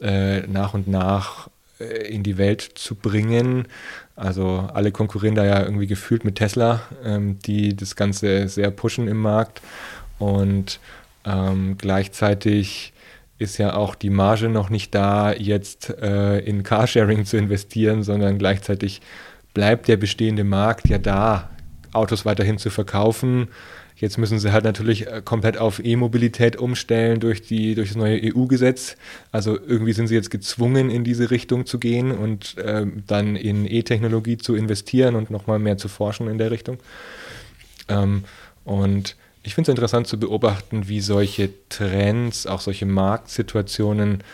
Speaker 1: äh, nach und nach äh, in die Welt zu bringen. Also alle konkurrieren da ja irgendwie gefühlt mit Tesla, ähm, die das Ganze sehr pushen im Markt und ähm, gleichzeitig ist ja auch die Marge noch nicht da, jetzt äh, in Carsharing zu investieren, sondern gleichzeitig bleibt der bestehende Markt ja da, Autos weiterhin zu verkaufen. Jetzt müssen sie halt natürlich äh, komplett auf E-Mobilität umstellen durch, die, durch das neue EU-Gesetz. Also irgendwie sind sie jetzt gezwungen, in diese Richtung zu gehen und äh, dann in E-Technologie zu investieren und nochmal mehr zu forschen in der Richtung. Ähm, und ich finde es interessant zu beobachten, wie solche Trends, auch solche Marktsituationen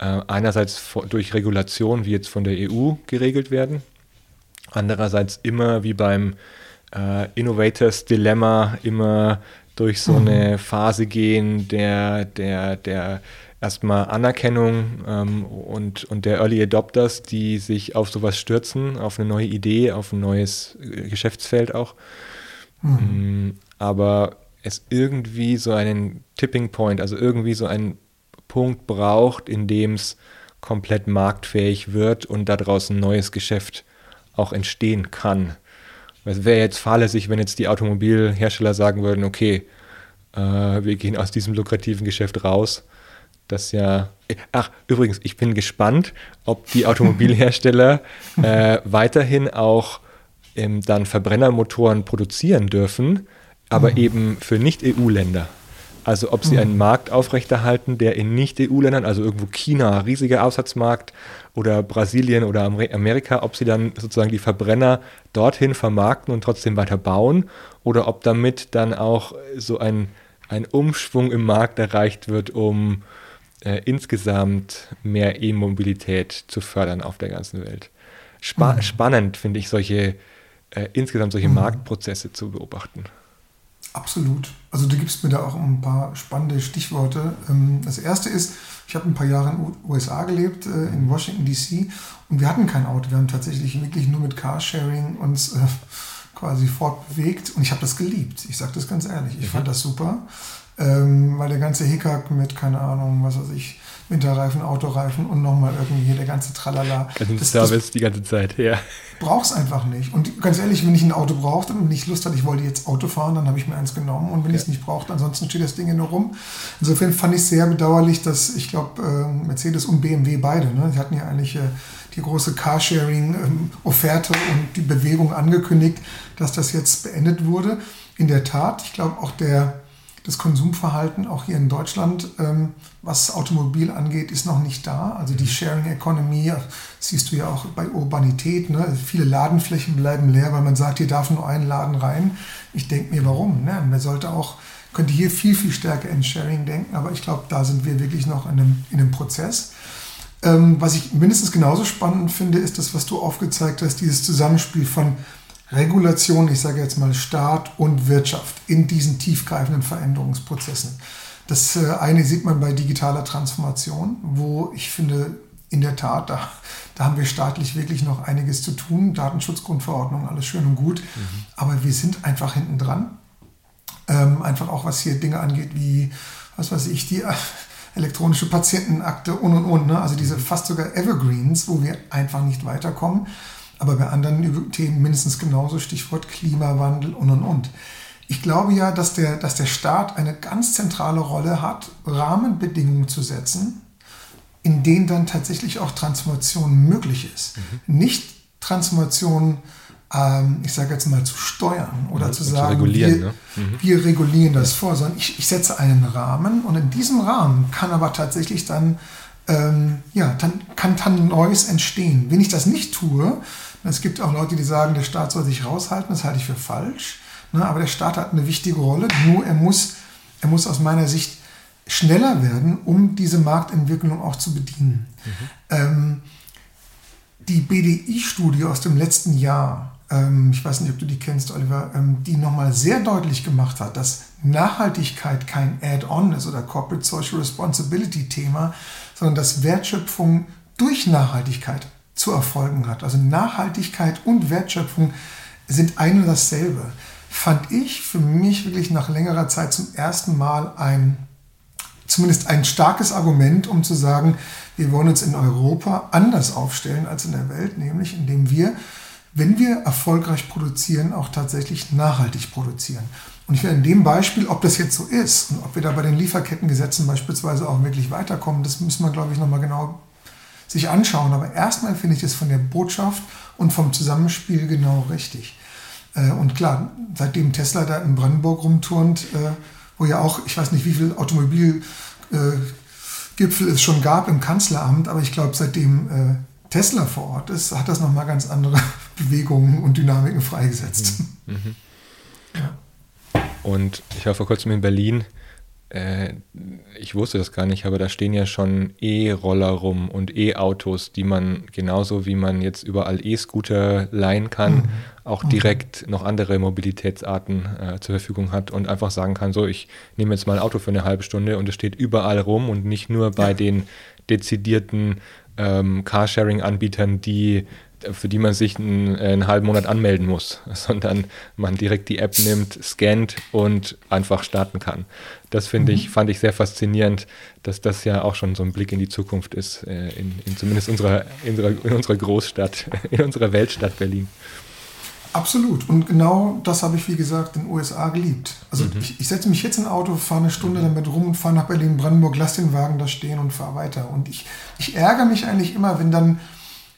Speaker 1: äh, einerseits durch Regulation, wie jetzt von der EU, geregelt werden, andererseits immer wie beim äh, Innovators Dilemma immer durch so mhm. eine Phase gehen der, der, der erstmal Anerkennung ähm, und, und der Early Adopters, die sich auf sowas stürzen, auf eine neue Idee, auf ein neues äh, Geschäftsfeld auch. Mhm. Mm, aber es irgendwie so einen Tipping Point, also irgendwie so einen Punkt braucht, in dem es komplett marktfähig wird und daraus ein neues Geschäft auch entstehen kann. Es wäre jetzt fahrlässig, wenn jetzt die Automobilhersteller sagen würden, okay, äh, wir gehen aus diesem lukrativen Geschäft raus. Das ja. Ach, übrigens, ich bin gespannt, ob die Automobilhersteller äh, weiterhin auch ähm, dann Verbrennermotoren produzieren dürfen, aber mhm. eben für Nicht-EU-Länder. Also ob sie einen mhm. Markt aufrechterhalten, der in Nicht-EU-Ländern, also irgendwo China, riesiger Absatzmarkt oder Brasilien oder Amerika, ob sie dann sozusagen die Verbrenner dorthin vermarkten und trotzdem weiter bauen oder ob damit dann auch so ein, ein Umschwung im Markt erreicht wird, um äh, insgesamt mehr E-Mobilität zu fördern auf der ganzen Welt. Spa mhm. Spannend finde ich solche, äh, insgesamt solche mhm. Marktprozesse zu beobachten.
Speaker 2: Absolut. Also du gibst mir da auch ein paar spannende Stichworte. Ähm, das erste ist, ich habe ein paar Jahre in den USA gelebt, äh, in Washington DC, und wir hatten kein Auto. Wir haben tatsächlich wirklich nur mit Carsharing uns äh, quasi fortbewegt und ich habe das geliebt. Ich sage das ganz ehrlich. Ich mhm. fand das super, ähm, weil der ganze Hickhack mit, keine Ahnung, was weiß ich, Winterreifen, Autoreifen und nochmal irgendwie der ganze Tralala.
Speaker 1: Ganzen das, Service das die ganze Zeit, ja.
Speaker 2: Brauch's einfach nicht. Und ganz ehrlich, wenn ich ein Auto brauchte und nicht Lust hatte, ich wollte jetzt Auto fahren, dann habe ich mir eins genommen. Und wenn ja. ich es nicht brauchte, ansonsten steht das Ding ja nur rum. Insofern fand ich es sehr bedauerlich, dass ich glaube, äh, Mercedes und BMW beide, ne, die hatten ja eigentlich äh, die große Carsharing-Offerte ähm, und die Bewegung angekündigt, dass das jetzt beendet wurde. In der Tat, ich glaube auch der das Konsumverhalten auch hier in Deutschland, ähm, was Automobil angeht, ist noch nicht da. Also die mhm. Sharing Economy, siehst du ja auch bei Urbanität. Ne? Viele Ladenflächen bleiben leer, weil man sagt, hier darf nur ein Laden rein. Ich denke mir, warum? Ne? Man sollte auch, könnte hier viel, viel stärker in Sharing denken, aber ich glaube, da sind wir wirklich noch in einem, in einem Prozess. Ähm, was ich mindestens genauso spannend finde, ist das, was du aufgezeigt hast, dieses Zusammenspiel von Regulation, ich sage jetzt mal Staat und Wirtschaft in diesen tiefgreifenden Veränderungsprozessen. Das äh, eine sieht man bei digitaler Transformation, wo ich finde, in der Tat, da, da haben wir staatlich wirklich noch einiges zu tun. Datenschutzgrundverordnung, alles schön und gut. Mhm. Aber wir sind einfach hinten dran. Ähm, einfach auch was hier Dinge angeht wie, was weiß ich, die elektronische Patientenakte und und und. Ne? Also diese fast sogar Evergreens, wo wir einfach nicht weiterkommen aber bei anderen Themen mindestens genauso, Stichwort Klimawandel und und und. Ich glaube ja, dass der, dass der Staat eine ganz zentrale Rolle hat, Rahmenbedingungen zu setzen, in denen dann tatsächlich auch Transformation möglich ist. Mhm. Nicht Transformation, ähm, ich sage jetzt mal, zu steuern oder ja, zu sagen, zu wir, ne? mhm. wir, regulieren das vor, sondern ich, ich setze einen Rahmen und in diesem Rahmen kann aber tatsächlich dann ähm, ja, dann kann dann Neues entstehen. Wenn ich das nicht tue, es gibt auch Leute, die sagen, der Staat soll sich raushalten, das halte ich für falsch. Ne? Aber der Staat hat eine wichtige Rolle, nur er muss, er muss aus meiner Sicht schneller werden, um diese Marktentwicklung auch zu bedienen. Mhm. Ähm, die BDI-Studie aus dem letzten Jahr, ähm, ich weiß nicht, ob du die kennst, Oliver, ähm, die nochmal sehr deutlich gemacht hat, dass Nachhaltigkeit kein Add-on ist oder Corporate Social Responsibility Thema, sondern dass Wertschöpfung durch Nachhaltigkeit zu erfolgen hat. Also Nachhaltigkeit und Wertschöpfung sind ein und dasselbe. Fand ich für mich wirklich nach längerer Zeit zum ersten Mal ein, zumindest ein starkes Argument, um zu sagen, wir wollen uns in Europa anders aufstellen als in der Welt, nämlich indem wir, wenn wir erfolgreich produzieren, auch tatsächlich nachhaltig produzieren. Und ich finde in dem Beispiel, ob das jetzt so ist und ob wir da bei den Lieferkettengesetzen beispielsweise auch wirklich weiterkommen, das müssen wir, glaube ich, nochmal genau sich anschauen. Aber erstmal finde ich es von der Botschaft und vom Zusammenspiel genau richtig. Äh, und klar, seitdem Tesla da in Brandenburg rumturnt, äh, wo ja auch, ich weiß nicht, wie viele Automobilgipfel es schon gab im Kanzleramt, aber ich glaube, seitdem äh, Tesla vor Ort ist, hat das nochmal ganz andere Bewegungen und Dynamiken freigesetzt. Mhm. Mhm.
Speaker 1: Ja. Und ich war vor kurzem in Berlin äh, ich wusste das gar nicht, aber da stehen ja schon E-Roller rum und E-Autos, die man genauso wie man jetzt überall E-Scooter leihen kann, mhm. Auch direkt noch andere Mobilitätsarten äh, zur Verfügung hat und einfach sagen kann, so, ich nehme jetzt mal ein Auto für eine halbe Stunde und es steht überall rum und nicht nur bei ja. den dezidierten ähm, Carsharing-Anbietern, die für die man sich einen, äh, einen, halben Monat anmelden muss, sondern man direkt die App nimmt, scannt und einfach starten kann. Das finde mhm. ich, fand ich sehr faszinierend, dass das ja auch schon so ein Blick in die Zukunft ist, äh, in, in, zumindest unserer, in, unserer, in unserer Großstadt, in unserer Weltstadt Berlin.
Speaker 2: Absolut. Und genau das habe ich, wie gesagt, in den USA geliebt. Also mhm. ich, ich setze mich jetzt in ein Auto, fahre eine Stunde mhm. damit rum und fahre nach Berlin-Brandenburg, lasse den Wagen da stehen und fahre weiter. Und ich, ich ärgere mich eigentlich immer, wenn dann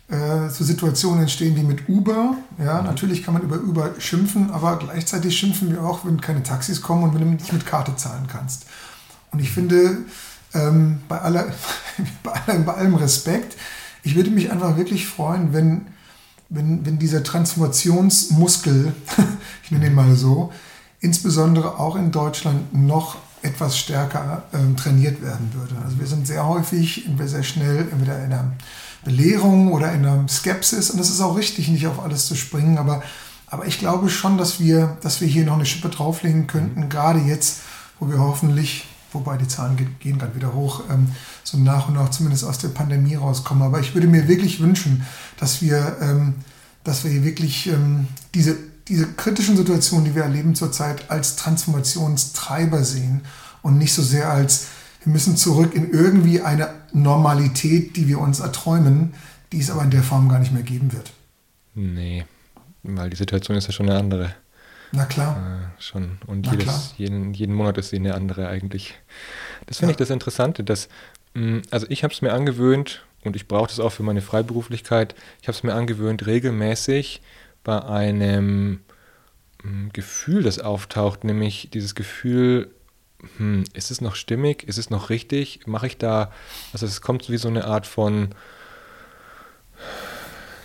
Speaker 2: äh, so Situationen entstehen wie mit Uber. Ja, mhm. natürlich kann man über Uber schimpfen, aber gleichzeitig schimpfen wir auch, wenn keine Taxis kommen und wenn du nicht mit Karte zahlen kannst. Und ich finde, ähm, bei, aller, bei, allem, bei allem Respekt, ich würde mich einfach wirklich freuen, wenn, wenn, wenn dieser Transformationsmuskel, ich nenne ihn mal so, insbesondere auch in Deutschland noch etwas stärker ähm, trainiert werden würde. Also wir sind sehr häufig, sehr schnell entweder in der Belehrung oder in einer Skepsis. Und es ist auch richtig, nicht auf alles zu springen. Aber, aber ich glaube schon, dass wir, dass wir hier noch eine Schippe drauflegen könnten, mhm. gerade jetzt, wo wir hoffentlich, wobei die Zahlen gehen gerade wieder hoch, ähm, so nach und nach zumindest aus der Pandemie rauskommen. Aber ich würde mir wirklich wünschen, dass wir, ähm, dass wir hier wirklich ähm, diese, diese kritischen Situationen, die wir erleben zurzeit, als Transformationstreiber sehen und nicht so sehr als wir müssen zurück in irgendwie eine Normalität, die wir uns erträumen, die es aber in der Form gar nicht mehr geben wird.
Speaker 1: Nee, weil die Situation ist ja schon eine andere.
Speaker 2: Na klar.
Speaker 1: Äh, schon. Und jedes, jeden, jeden Monat ist sie eine andere eigentlich. Das finde ja. ich das Interessante, dass, mh, mm, also ich habe es mir angewöhnt und ich brauche das auch für meine Freiberuflichkeit, ich habe es mir angewöhnt, regelmäßig bei einem mh, mm, Gefühl, das auftaucht, nämlich dieses Gefühl, hm, ist es noch stimmig? Ist es noch richtig? Mache ich da, also es kommt wie so eine Art von,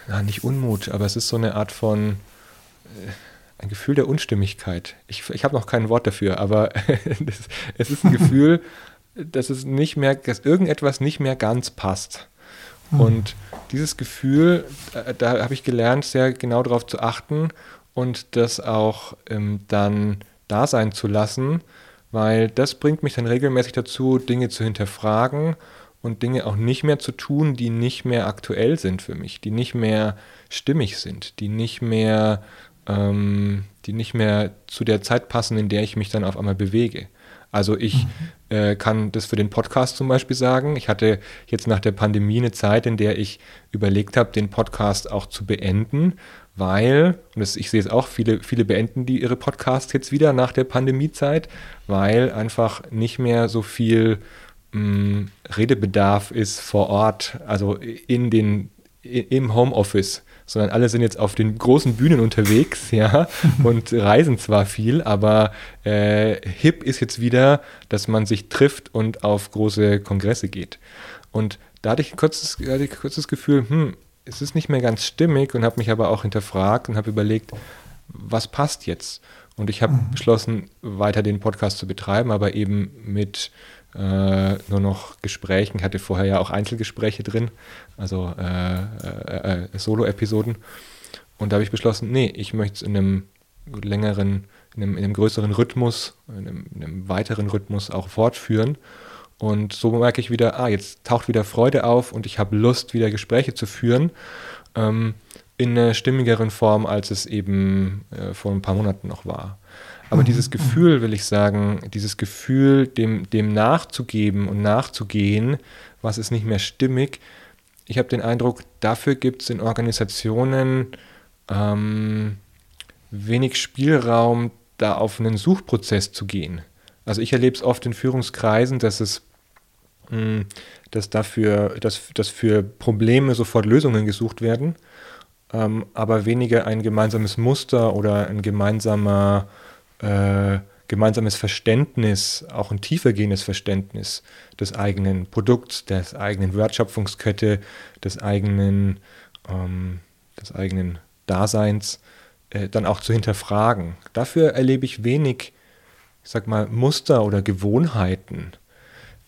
Speaker 1: na, nicht Unmut, aber es ist so eine Art von, äh, ein Gefühl der Unstimmigkeit. Ich, ich habe noch kein Wort dafür, aber das, es ist ein Gefühl, dass es nicht mehr, dass irgendetwas nicht mehr ganz passt. Mhm. Und dieses Gefühl, da, da habe ich gelernt, sehr genau darauf zu achten und das auch ähm, dann da sein zu lassen weil das bringt mich dann regelmäßig dazu, Dinge zu hinterfragen und Dinge auch nicht mehr zu tun, die nicht mehr aktuell sind für mich, die nicht mehr stimmig sind, die nicht mehr, ähm, die nicht mehr zu der Zeit passen, in der ich mich dann auf einmal bewege. Also ich mhm. äh, kann das für den Podcast zum Beispiel sagen. Ich hatte jetzt nach der Pandemie eine Zeit, in der ich überlegt habe, den Podcast auch zu beenden, weil, und das, ich sehe es auch, viele, viele beenden die ihre Podcasts jetzt wieder nach der Pandemiezeit, weil einfach nicht mehr so viel mh, mm, Redebedarf ist vor Ort, also in den, im Homeoffice, sondern alle sind jetzt auf den großen Bühnen unterwegs, ja, und reisen zwar viel, aber äh, hip ist jetzt wieder, dass man sich trifft und auf große Kongresse geht. Und da hatte ich ein kurzes, hatte ich ein kurzes Gefühl, hm, es ist nicht mehr ganz stimmig und habe mich aber auch hinterfragt und habe überlegt, was passt jetzt? Und ich habe mhm. beschlossen, weiter den Podcast zu betreiben, aber eben mit äh, nur noch Gesprächen. Hatte vorher ja auch Einzelgespräche drin, also äh, äh, äh Solo-Episoden. Und da habe ich beschlossen, nee, ich möchte es in einem längeren, in einem, in einem größeren Rhythmus, in einem, in einem weiteren Rhythmus auch fortführen. Und so merke ich wieder, ah, jetzt taucht wieder Freude auf und ich habe Lust, wieder Gespräche zu führen. Ähm, in einer stimmigeren Form, als es eben äh, vor ein paar Monaten noch war. Aber mhm. dieses Gefühl, will ich sagen, dieses Gefühl, dem, dem nachzugeben und nachzugehen, was ist nicht mehr stimmig, ich habe den Eindruck, dafür gibt es in Organisationen ähm, wenig Spielraum, da auf einen Suchprozess zu gehen. Also ich erlebe es oft in Führungskreisen, dass es hm, dass dafür, dass, dass für Probleme sofort Lösungen gesucht werden, ähm, aber weniger ein gemeinsames Muster oder ein gemeinsamer, äh, gemeinsames Verständnis, auch ein tiefergehendes Verständnis des eigenen Produkts, des eigenen Wertschöpfungskette, des eigenen, ähm, des eigenen Daseins äh, dann auch zu hinterfragen. Dafür erlebe ich wenig, ich sag mal, Muster oder Gewohnheiten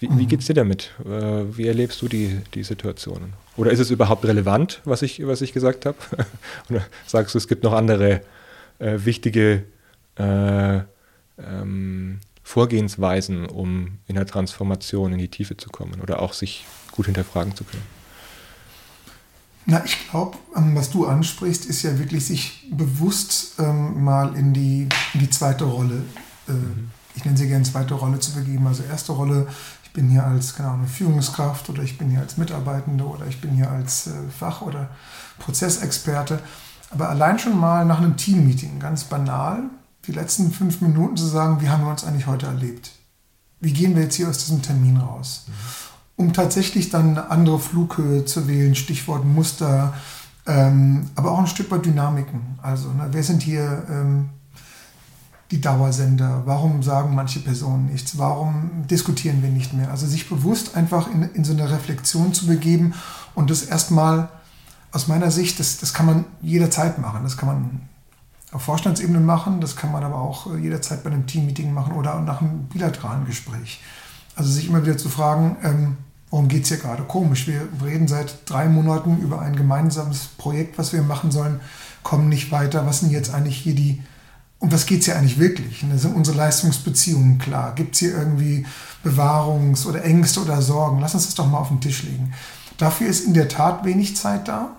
Speaker 1: wie, wie geht es dir damit? Äh, wie erlebst du die, die Situationen? Oder ist es überhaupt relevant, was ich, was ich gesagt habe? Oder sagst du, es gibt noch andere äh, wichtige äh, ähm, Vorgehensweisen, um in der Transformation in die Tiefe zu kommen oder auch sich gut hinterfragen zu können?
Speaker 2: Na, ich glaube, ähm, was du ansprichst, ist ja wirklich sich bewusst ähm, mal in die, in die zweite Rolle, äh, mhm. ich nenne sie gerne zweite Rolle zu begeben. Also erste Rolle, ich bin hier als keine Ahnung, Führungskraft oder ich bin hier als Mitarbeitende oder ich bin hier als äh, Fach- oder Prozessexperte. Aber allein schon mal nach einem Teammeeting, ganz banal, die letzten fünf Minuten zu sagen, wie haben wir uns eigentlich heute erlebt? Wie gehen wir jetzt hier aus diesem Termin raus? Um tatsächlich dann eine andere Flughöhe zu wählen, Stichwort Muster, ähm, aber auch ein Stück weit Dynamiken. Also, ne, wer sind hier ähm, die Dauersender? Warum sagen manche Personen nichts? Warum diskutieren wir nicht mehr? Also sich bewusst einfach in, in so eine Reflexion zu begeben und das erstmal aus meiner Sicht, das, das kann man jederzeit machen. Das kann man auf Vorstandsebene machen, das kann man aber auch äh, jederzeit bei einem Teammeeting machen oder nach einem bilateralen Gespräch. Also sich immer wieder zu fragen, ähm, worum geht es hier gerade? Komisch, wir reden seit drei Monaten über ein gemeinsames Projekt, was wir machen sollen, kommen nicht weiter. Was sind jetzt eigentlich hier die um was geht es hier eigentlich wirklich? Ne? Sind unsere Leistungsbeziehungen klar? Gibt es hier irgendwie Bewahrungs- oder Ängste oder Sorgen? Lass uns das doch mal auf den Tisch legen. Dafür ist in der Tat wenig Zeit da.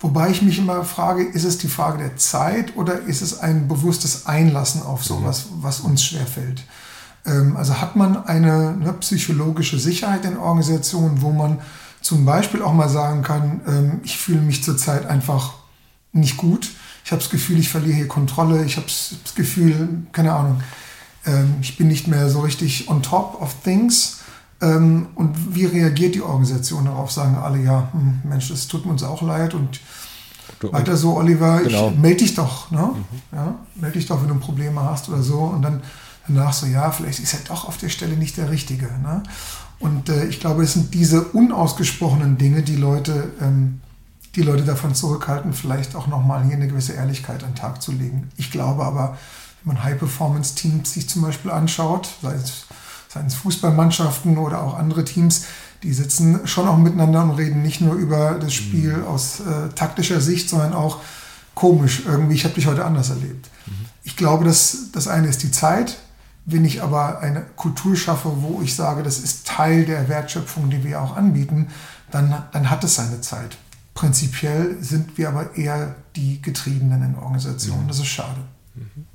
Speaker 2: Wobei ich mich immer frage, ist es die Frage der Zeit oder ist es ein bewusstes Einlassen auf sowas, mhm. was uns schwerfällt? Ähm, also hat man eine ne, psychologische Sicherheit in Organisationen, wo man zum Beispiel auch mal sagen kann, ähm, ich fühle mich zurzeit einfach nicht gut ich habe das Gefühl, ich verliere hier Kontrolle, ich habe das Gefühl, keine Ahnung, ähm, ich bin nicht mehr so richtig on top of things. Ähm, und wie reagiert die Organisation darauf? Sagen alle, ja, hm, Mensch, es tut uns auch leid und du, weiter so, Oliver, genau. ich melde dich doch, ne? Mhm. Ja, melde dich doch, wenn du Probleme hast oder so. Und dann danach so, ja, vielleicht ist er doch auf der Stelle nicht der Richtige. Ne? Und äh, ich glaube, es sind diese unausgesprochenen Dinge, die Leute ähm, die Leute davon zurückhalten, vielleicht auch nochmal hier eine gewisse Ehrlichkeit an den Tag zu legen. Ich glaube aber, wenn man High-Performance-Teams sich zum Beispiel anschaut, sei es, seien es Fußballmannschaften oder auch andere Teams, die sitzen schon auch miteinander und reden nicht nur über das Spiel mhm. aus äh, taktischer Sicht, sondern auch komisch irgendwie, ich habe dich heute anders erlebt. Mhm. Ich glaube, dass das eine ist die Zeit, wenn ich aber eine Kultur schaffe, wo ich sage, das ist Teil der Wertschöpfung, die wir auch anbieten, dann, dann hat es seine Zeit. Prinzipiell sind wir aber eher die Getriebenen in Organisationen. Das ist schade. Mhm.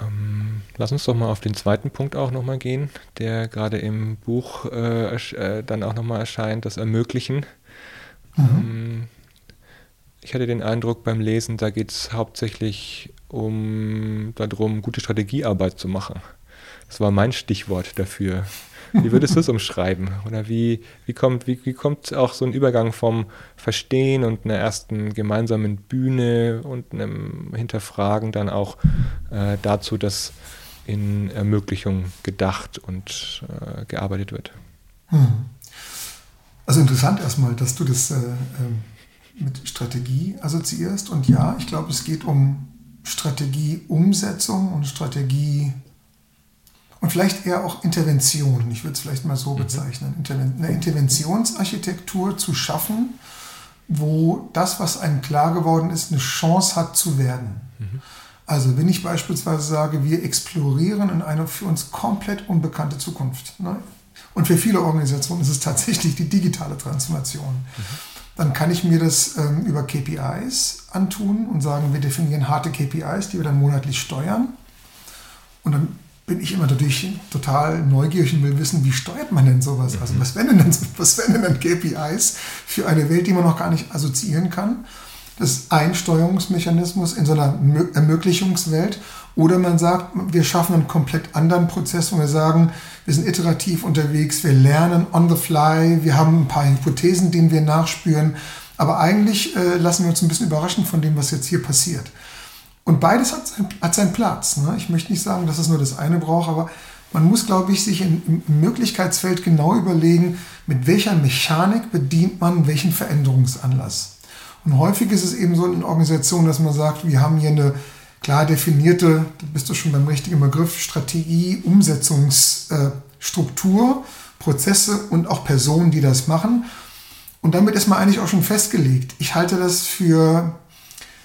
Speaker 1: Ähm, lass uns doch mal auf den zweiten Punkt auch nochmal gehen, der gerade im Buch äh, äh, dann auch nochmal erscheint, das Ermöglichen. Mhm. Ähm, ich hatte den Eindruck beim Lesen, da geht es hauptsächlich um darum, gute Strategiearbeit zu machen. Das war mein Stichwort dafür. Wie würdest du es umschreiben? Oder wie, wie, kommt, wie, wie kommt auch so ein Übergang vom Verstehen und einer ersten gemeinsamen Bühne und einem Hinterfragen dann auch äh, dazu, dass in Ermöglichung gedacht und äh, gearbeitet wird? Hm.
Speaker 2: Also interessant erstmal, dass du das äh, ähm, mit Strategie assoziierst. Und ja, ich glaube, es geht um Strategieumsetzung und Strategie und vielleicht eher auch Interventionen, ich würde es vielleicht mal so mhm. bezeichnen, eine Interventionsarchitektur zu schaffen, wo das, was einem klar geworden ist, eine Chance hat zu werden. Mhm. Also wenn ich beispielsweise sage, wir explorieren in eine für uns komplett unbekannte Zukunft. Ne? Und für viele Organisationen ist es tatsächlich die digitale Transformation. Mhm. Dann kann ich mir das ähm, über KPIs antun und sagen, wir definieren harte KPIs, die wir dann monatlich steuern. Und dann bin ich immer natürlich total neugierig und will wissen, wie steuert man denn sowas? Also was wären denn, was wären denn KPIs für eine Welt, die man noch gar nicht assoziieren kann? Das ist ein Steuerungsmechanismus in so einer Ermöglichungswelt. Oder man sagt, wir schaffen einen komplett anderen Prozess, wo wir sagen, wir sind iterativ unterwegs, wir lernen on the fly, wir haben ein paar Hypothesen, denen wir nachspüren. Aber eigentlich äh, lassen wir uns ein bisschen überraschen von dem, was jetzt hier passiert. Und beides hat, hat seinen Platz. Ne? Ich möchte nicht sagen, dass es nur das eine braucht, aber man muss, glaube ich, sich im Möglichkeitsfeld genau überlegen, mit welcher Mechanik bedient man welchen Veränderungsanlass. Und häufig ist es eben so in Organisationen, dass man sagt, wir haben hier eine klar definierte, da bist du schon beim richtigen Begriff, Strategie, Umsetzungsstruktur, Prozesse und auch Personen, die das machen. Und damit ist man eigentlich auch schon festgelegt. Ich halte das für,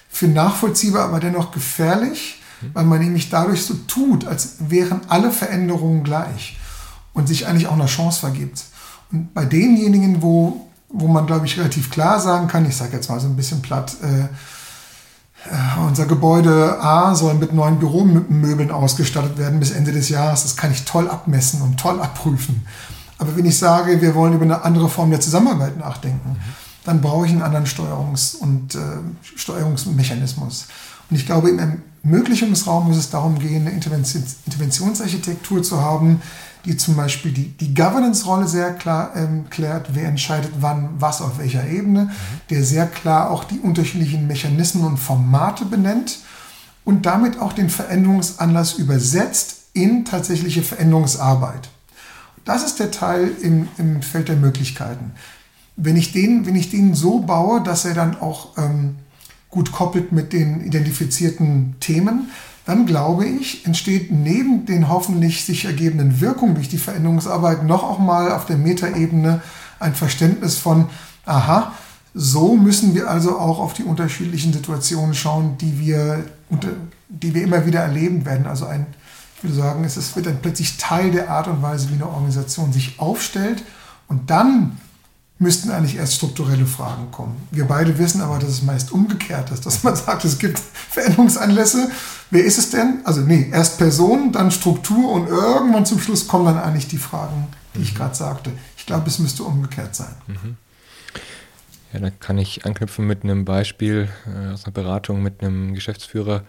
Speaker 2: für nachvollziehbar, aber dennoch gefährlich, weil man nämlich dadurch so tut, als wären alle Veränderungen gleich und sich eigentlich auch eine Chance vergibt. Und bei denjenigen, wo, wo man, glaube ich, relativ klar sagen kann, ich sage jetzt mal so ein bisschen platt, äh, äh, unser Gebäude A soll mit neuen Büromöbeln ausgestattet werden bis Ende des Jahres. Das kann ich toll abmessen und toll abprüfen. Aber wenn ich sage, wir wollen über eine andere Form der Zusammenarbeit nachdenken, mhm. Dann brauche ich einen anderen Steuerungs- und äh, Steuerungsmechanismus. Und ich glaube, im Ermöglichungsraum muss es darum gehen, eine Interventionsarchitektur zu haben, die zum Beispiel die, die Governance-Rolle sehr klar ähm, klärt, wer entscheidet wann was auf welcher Ebene, mhm. der sehr klar auch die unterschiedlichen Mechanismen und Formate benennt und damit auch den Veränderungsanlass übersetzt in tatsächliche Veränderungsarbeit. Das ist der Teil im, im Feld der Möglichkeiten. Wenn ich, den, wenn ich den so baue, dass er dann auch ähm, gut koppelt mit den identifizierten Themen, dann glaube ich, entsteht neben den hoffentlich sich ergebenden Wirkungen durch die Veränderungsarbeit noch auch mal auf der Metaebene ein Verständnis von, aha, so müssen wir also auch auf die unterschiedlichen Situationen schauen, die wir, die wir immer wieder erleben werden. Also ein, ich würde sagen, es wird dann plötzlich Teil der Art und Weise, wie eine Organisation sich aufstellt und dann müssten eigentlich erst strukturelle Fragen kommen. Wir beide wissen aber, dass es meist umgekehrt ist, dass man sagt, es gibt Veränderungsanlässe. Wer ist es denn? Also nee, erst Person, dann Struktur und irgendwann zum Schluss kommen dann eigentlich die Fragen, die mhm. ich gerade sagte. Ich glaube, es müsste umgekehrt sein. Mhm.
Speaker 1: Ja, da kann ich anknüpfen mit einem Beispiel äh, aus einer Beratung mit einem Geschäftsführer,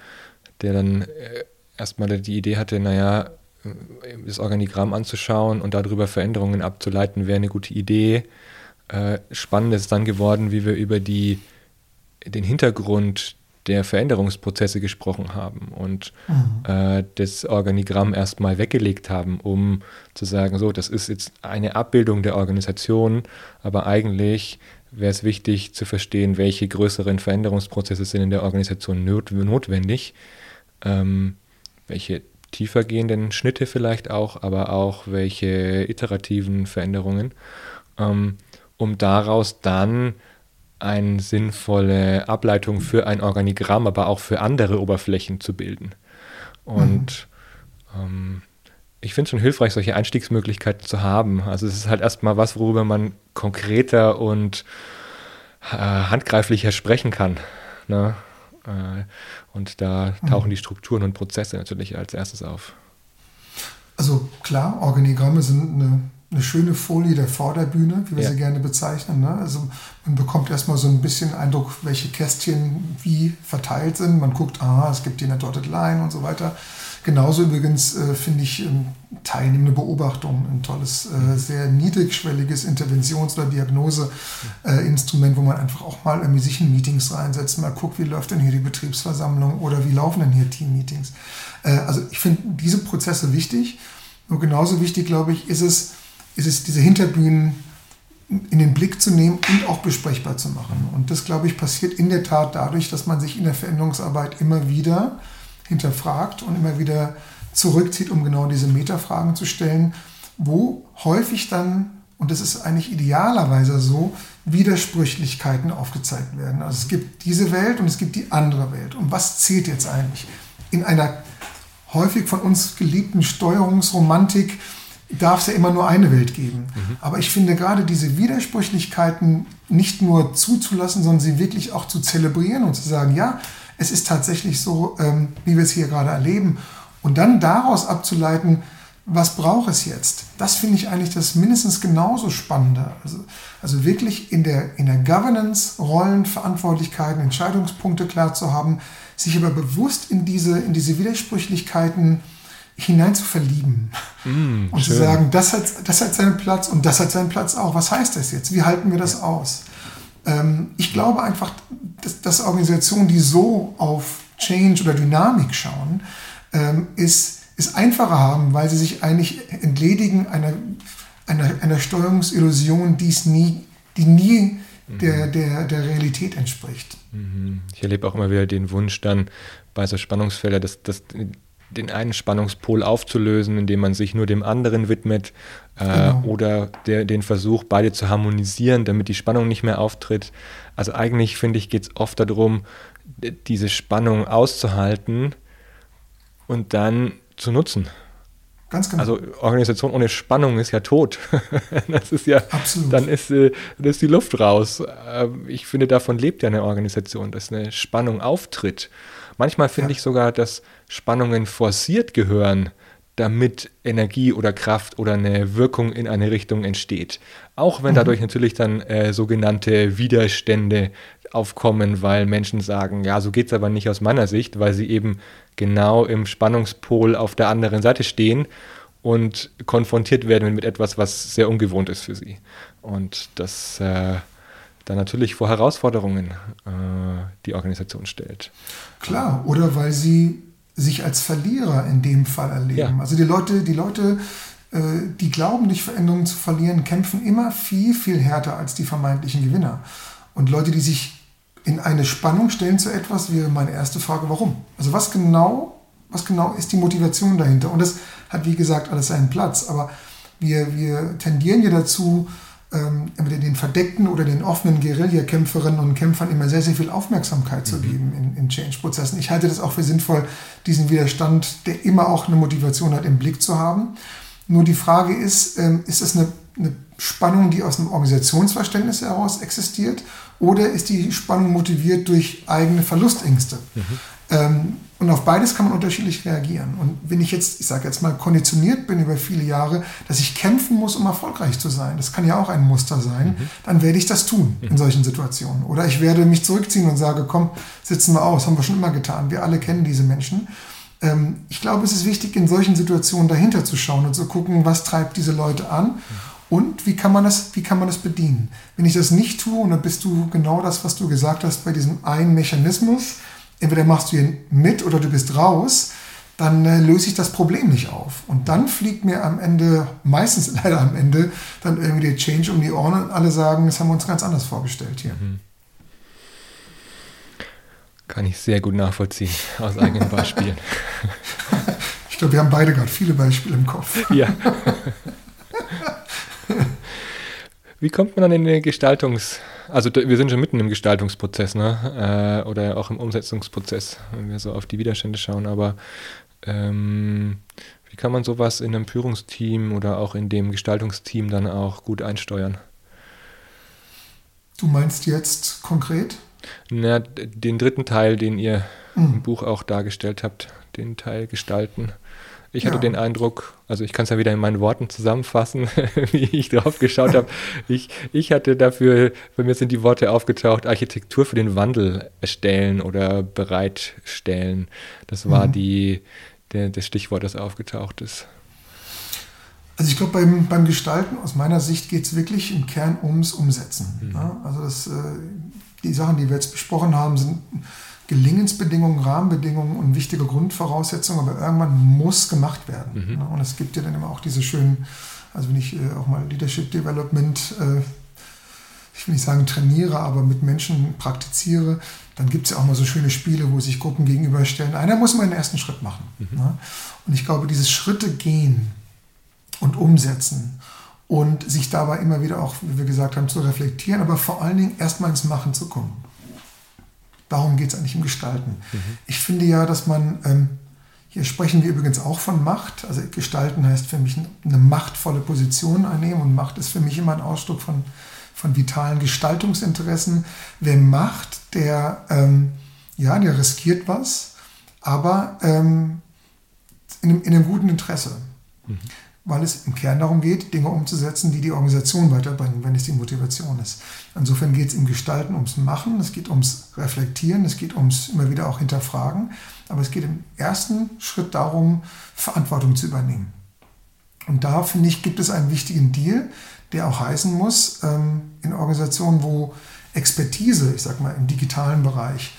Speaker 1: der dann äh, erstmal die Idee hatte, naja, äh, das Organigramm anzuschauen und darüber Veränderungen abzuleiten, wäre eine gute Idee äh, spannend ist dann geworden, wie wir über die, den Hintergrund der Veränderungsprozesse gesprochen haben und mhm. äh, das Organigramm erstmal weggelegt haben, um zu sagen, so, das ist jetzt eine Abbildung der Organisation, aber eigentlich wäre es wichtig zu verstehen, welche größeren Veränderungsprozesse sind in der Organisation not notwendig, ähm, welche tiefergehenden Schnitte vielleicht auch, aber auch welche iterativen Veränderungen. Ähm, um daraus dann eine sinnvolle Ableitung für ein Organigramm, aber auch für andere Oberflächen zu bilden. Und mhm. ähm, ich finde es schon hilfreich, solche Einstiegsmöglichkeiten zu haben. Also es ist halt erstmal was, worüber man konkreter und äh, handgreiflicher sprechen kann. Ne? Äh, und da tauchen mhm. die Strukturen und Prozesse natürlich als erstes auf.
Speaker 2: Also klar, Organigramme sind eine eine schöne Folie der Vorderbühne, wie wir ja. sie gerne bezeichnen. Ne? Also man bekommt erstmal so ein bisschen Eindruck, welche Kästchen wie verteilt sind. Man guckt, ah, es gibt hier eine Dotted Line und so weiter. Genauso übrigens äh, finde ich ähm, teilnehmende Beobachtung ein tolles, äh, mhm. sehr niedrigschwelliges Interventions- oder Diagnoseinstrument, äh, wo man einfach auch mal irgendwie sich in Meetings reinsetzt, mal guckt, wie läuft denn hier die Betriebsversammlung oder wie laufen denn hier Teammeetings. Äh, also ich finde diese Prozesse wichtig. Nur genauso wichtig, glaube ich, ist es, ist es, diese Hinterbühnen in den Blick zu nehmen und auch besprechbar zu machen. Und das, glaube ich, passiert in der Tat dadurch, dass man sich in der Veränderungsarbeit immer wieder hinterfragt und immer wieder zurückzieht, um genau diese Metafragen zu stellen, wo häufig dann, und das ist eigentlich idealerweise so, Widersprüchlichkeiten aufgezeigt werden. Also es gibt diese Welt und es gibt die andere Welt. Und was zählt jetzt eigentlich? In einer häufig von uns geliebten Steuerungsromantik darf es ja immer nur eine Welt geben. Mhm. Aber ich finde gerade diese Widersprüchlichkeiten nicht nur zuzulassen, sondern sie wirklich auch zu zelebrieren und zu sagen, ja, es ist tatsächlich so, ähm, wie wir es hier gerade erleben. Und dann daraus abzuleiten, was braucht es jetzt? Das finde ich eigentlich das mindestens genauso Spannende. Also, also wirklich in der, in der Governance Rollen, Verantwortlichkeiten, Entscheidungspunkte klar zu haben, sich aber bewusst in diese, in diese Widersprüchlichkeiten hinein zu verlieben mm, und schön. zu sagen, das hat, das hat seinen Platz und das hat seinen Platz auch. Was heißt das jetzt? Wie halten wir das aus? Ähm, ich glaube einfach, dass, dass Organisationen, die so auf Change oder Dynamik schauen, ähm, ist, es einfacher haben, weil sie sich eigentlich entledigen einer, einer, einer Steuerungsillusion, die, nie, die nie der, mhm. der, der Realität entspricht.
Speaker 1: Mhm. Ich erlebe auch immer wieder den Wunsch dann bei so Spannungsfeldern, dass, dass den einen Spannungspol aufzulösen, indem man sich nur dem anderen widmet äh, genau. oder der, den Versuch, beide zu harmonisieren, damit die Spannung nicht mehr auftritt. Also eigentlich finde ich, geht es oft darum, diese Spannung auszuhalten und dann zu nutzen.
Speaker 2: Ganz genau.
Speaker 1: Also Organisation ohne Spannung ist ja tot. das ist ja, Absolut. dann ist, äh, dann ist die Luft raus. Ähm, ich finde, davon lebt ja eine Organisation, dass eine Spannung auftritt. Manchmal finde ja. ich sogar, dass Spannungen forciert gehören, damit Energie oder Kraft oder eine Wirkung in eine Richtung entsteht. Auch wenn mhm. dadurch natürlich dann äh, sogenannte Widerstände aufkommen, weil Menschen sagen, ja, so geht es aber nicht aus meiner Sicht, weil sie eben genau im Spannungspol auf der anderen Seite stehen und konfrontiert werden mit etwas, was sehr ungewohnt ist für sie. Und das äh, dann natürlich vor Herausforderungen äh, die Organisation stellt.
Speaker 2: Klar, oder weil sie sich als Verlierer in dem Fall erleben. Ja. Also die Leute, die Leute, äh, die glauben, durch Veränderungen zu verlieren, kämpfen immer viel, viel härter als die vermeintlichen Gewinner. Und Leute, die sich in eine Spannung stellen zu etwas, wäre meine erste Frage, warum? Also was genau, was genau ist die Motivation dahinter? Und das hat, wie gesagt, alles seinen Platz. Aber wir, wir tendieren ja dazu, ähm, den verdeckten oder den offenen Guerillakämpferinnen und Kämpfern immer sehr, sehr viel Aufmerksamkeit zu mhm. geben in, in Change-Prozessen. Ich halte das auch für sinnvoll, diesen Widerstand, der immer auch eine Motivation hat, im Blick zu haben. Nur die Frage ist, ähm, ist es eine, eine Spannung, die aus einem Organisationsverständnis heraus existiert oder ist die Spannung motiviert durch eigene Verlustängste? Mhm. Ähm, und auf beides kann man unterschiedlich reagieren. Und wenn ich jetzt, ich sage jetzt mal, konditioniert bin über viele Jahre, dass ich kämpfen muss, um erfolgreich zu sein, das kann ja auch ein Muster sein, mhm. dann werde ich das tun in mhm. solchen Situationen. Oder ich werde mich zurückziehen und sage, komm, sitzen wir aus, haben wir schon immer getan. Wir alle kennen diese Menschen. Ähm, ich glaube, es ist wichtig, in solchen Situationen dahinter zu schauen und zu gucken, was treibt diese Leute an. Mhm und wie kann man das, wie kann man das bedienen? Wenn ich das nicht tue, und dann bist du genau das, was du gesagt hast bei diesem einen Mechanismus, entweder machst du ihn mit oder du bist raus, dann äh, löse ich das Problem nicht auf. Und dann fliegt mir am Ende, meistens leider am Ende, dann irgendwie der Change um die Ohren und alle sagen, das haben wir uns ganz anders vorgestellt hier. Mhm.
Speaker 1: Kann ich sehr gut nachvollziehen aus eigenen Beispielen.
Speaker 2: ich glaube, wir haben beide gerade viele Beispiele im Kopf.
Speaker 1: Ja. Wie kommt man dann in den Gestaltungs-, also wir sind schon mitten im Gestaltungsprozess, ne? Äh, oder auch im Umsetzungsprozess, wenn wir so auf die Widerstände schauen, aber ähm, wie kann man sowas in einem Führungsteam oder auch in dem Gestaltungsteam dann auch gut einsteuern?
Speaker 2: Du meinst jetzt konkret?
Speaker 1: Na, den dritten Teil, den ihr mhm. im Buch auch dargestellt habt, den Teil gestalten. Ich hatte ja. den Eindruck, also ich kann es ja wieder in meinen Worten zusammenfassen, wie ich drauf geschaut habe. Ich, ich hatte dafür, bei mir sind die Worte aufgetaucht, Architektur für den Wandel erstellen oder bereitstellen. Das war mhm. die, der, das Stichwort, das aufgetaucht ist.
Speaker 2: Also ich glaube, beim, beim Gestalten aus meiner Sicht geht es wirklich im Kern ums Umsetzen. Mhm. Ja? Also das, äh, die Sachen, die wir jetzt besprochen haben, sind Gelingensbedingungen, Rahmenbedingungen und wichtige Grundvoraussetzungen, aber irgendwann muss gemacht werden. Mhm. Und es gibt ja dann immer auch diese schönen, also wenn ich äh, auch mal Leadership Development, äh, ich will nicht sagen trainiere, aber mit Menschen praktiziere, dann gibt es ja auch mal so schöne Spiele, wo sich Gruppen gegenüberstellen. Einer muss mal den ersten Schritt machen. Mhm. Und ich glaube, dieses Schritte gehen und umsetzen und sich dabei immer wieder auch, wie wir gesagt haben, zu reflektieren, aber vor allen Dingen erstmal ins Machen zu kommen. Darum geht es eigentlich im Gestalten. Mhm. Ich finde ja, dass man, ähm, hier sprechen wir übrigens auch von Macht. Also Gestalten heißt für mich eine machtvolle Position einnehmen und Macht ist für mich immer ein Ausdruck von, von vitalen Gestaltungsinteressen. Wer macht, der, ähm, ja, der riskiert was, aber ähm, in, einem, in einem guten Interesse. Mhm. Weil es im Kern darum geht, Dinge umzusetzen, die die Organisation weiterbringen, wenn es die Motivation ist. Insofern geht es im Gestalten ums Machen, es geht ums Reflektieren, es geht ums immer wieder auch Hinterfragen. Aber es geht im ersten Schritt darum, Verantwortung zu übernehmen. Und da, finde ich, gibt es einen wichtigen Deal, der auch heißen muss, ähm, in Organisationen, wo Expertise, ich sag mal, im digitalen Bereich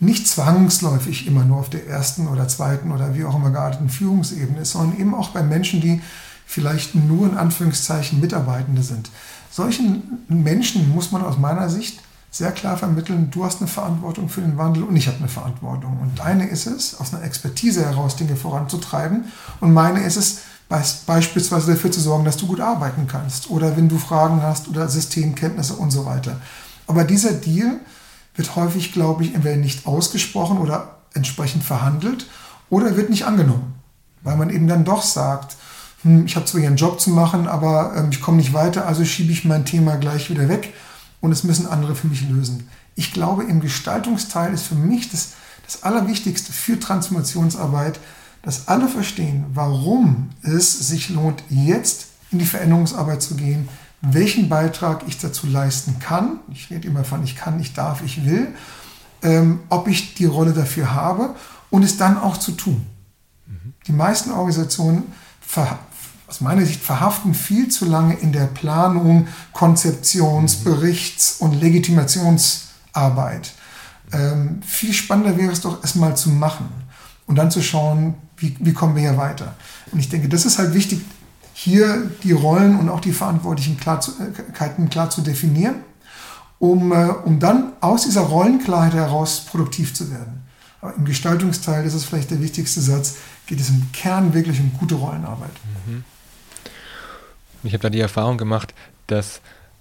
Speaker 2: nicht zwangsläufig immer nur auf der ersten oder zweiten oder wie auch immer gearteten Führungsebene ist, sondern eben auch bei Menschen, die vielleicht nur in Anführungszeichen Mitarbeitende sind. Solchen Menschen muss man aus meiner Sicht sehr klar vermitteln, du hast eine Verantwortung für den Wandel und ich habe eine Verantwortung. Und deine ist es, aus einer Expertise heraus Dinge voranzutreiben und meine ist es, beispielsweise dafür zu sorgen, dass du gut arbeiten kannst oder wenn du Fragen hast oder Systemkenntnisse und so weiter. Aber dieser Deal wird häufig, glaube ich, entweder nicht ausgesprochen oder entsprechend verhandelt oder wird nicht angenommen, weil man eben dann doch sagt, hm, ich habe zwar hier einen Job zu machen, aber ähm, ich komme nicht weiter, also schiebe ich mein Thema gleich wieder weg und es müssen andere für mich lösen. Ich glaube, im Gestaltungsteil ist für mich das, das Allerwichtigste für Transformationsarbeit, dass alle verstehen, warum es sich lohnt, jetzt in die Veränderungsarbeit zu gehen, welchen Beitrag ich dazu leisten kann. Ich rede immer von ich kann, ich darf, ich will. Ähm, ob ich die Rolle dafür habe und es dann auch zu tun. Mhm. Die meisten Organisationen, aus meiner Sicht, verhaften viel zu lange in der Planung, Konzeptions-, mhm. Berichts- und Legitimationsarbeit. Ähm, viel spannender wäre es doch, es mal zu machen und dann zu schauen, wie, wie kommen wir hier weiter. Und ich denke, das ist halt wichtig, hier die Rollen und auch die Verantwortlichkeiten klar zu definieren, um, äh, um dann aus dieser Rollenklarheit heraus produktiv zu werden. Aber im Gestaltungsteil, das ist vielleicht der wichtigste Satz, geht es im Kern wirklich um gute Rollenarbeit. Mhm.
Speaker 1: Ich habe da die Erfahrung gemacht, dass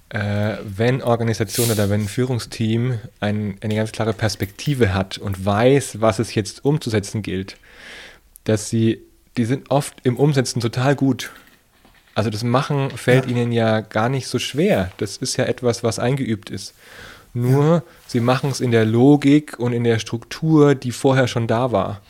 Speaker 1: äh, wenn Organisation oder wenn ein Führungsteam ein, eine ganz klare Perspektive hat und weiß, was es jetzt umzusetzen gilt, dass sie, die sind oft im Umsetzen total gut. Also das Machen fällt ja. ihnen ja gar nicht so schwer. Das ist ja etwas, was eingeübt ist. Nur ja. sie machen es in der Logik und in der Struktur, die vorher schon da war.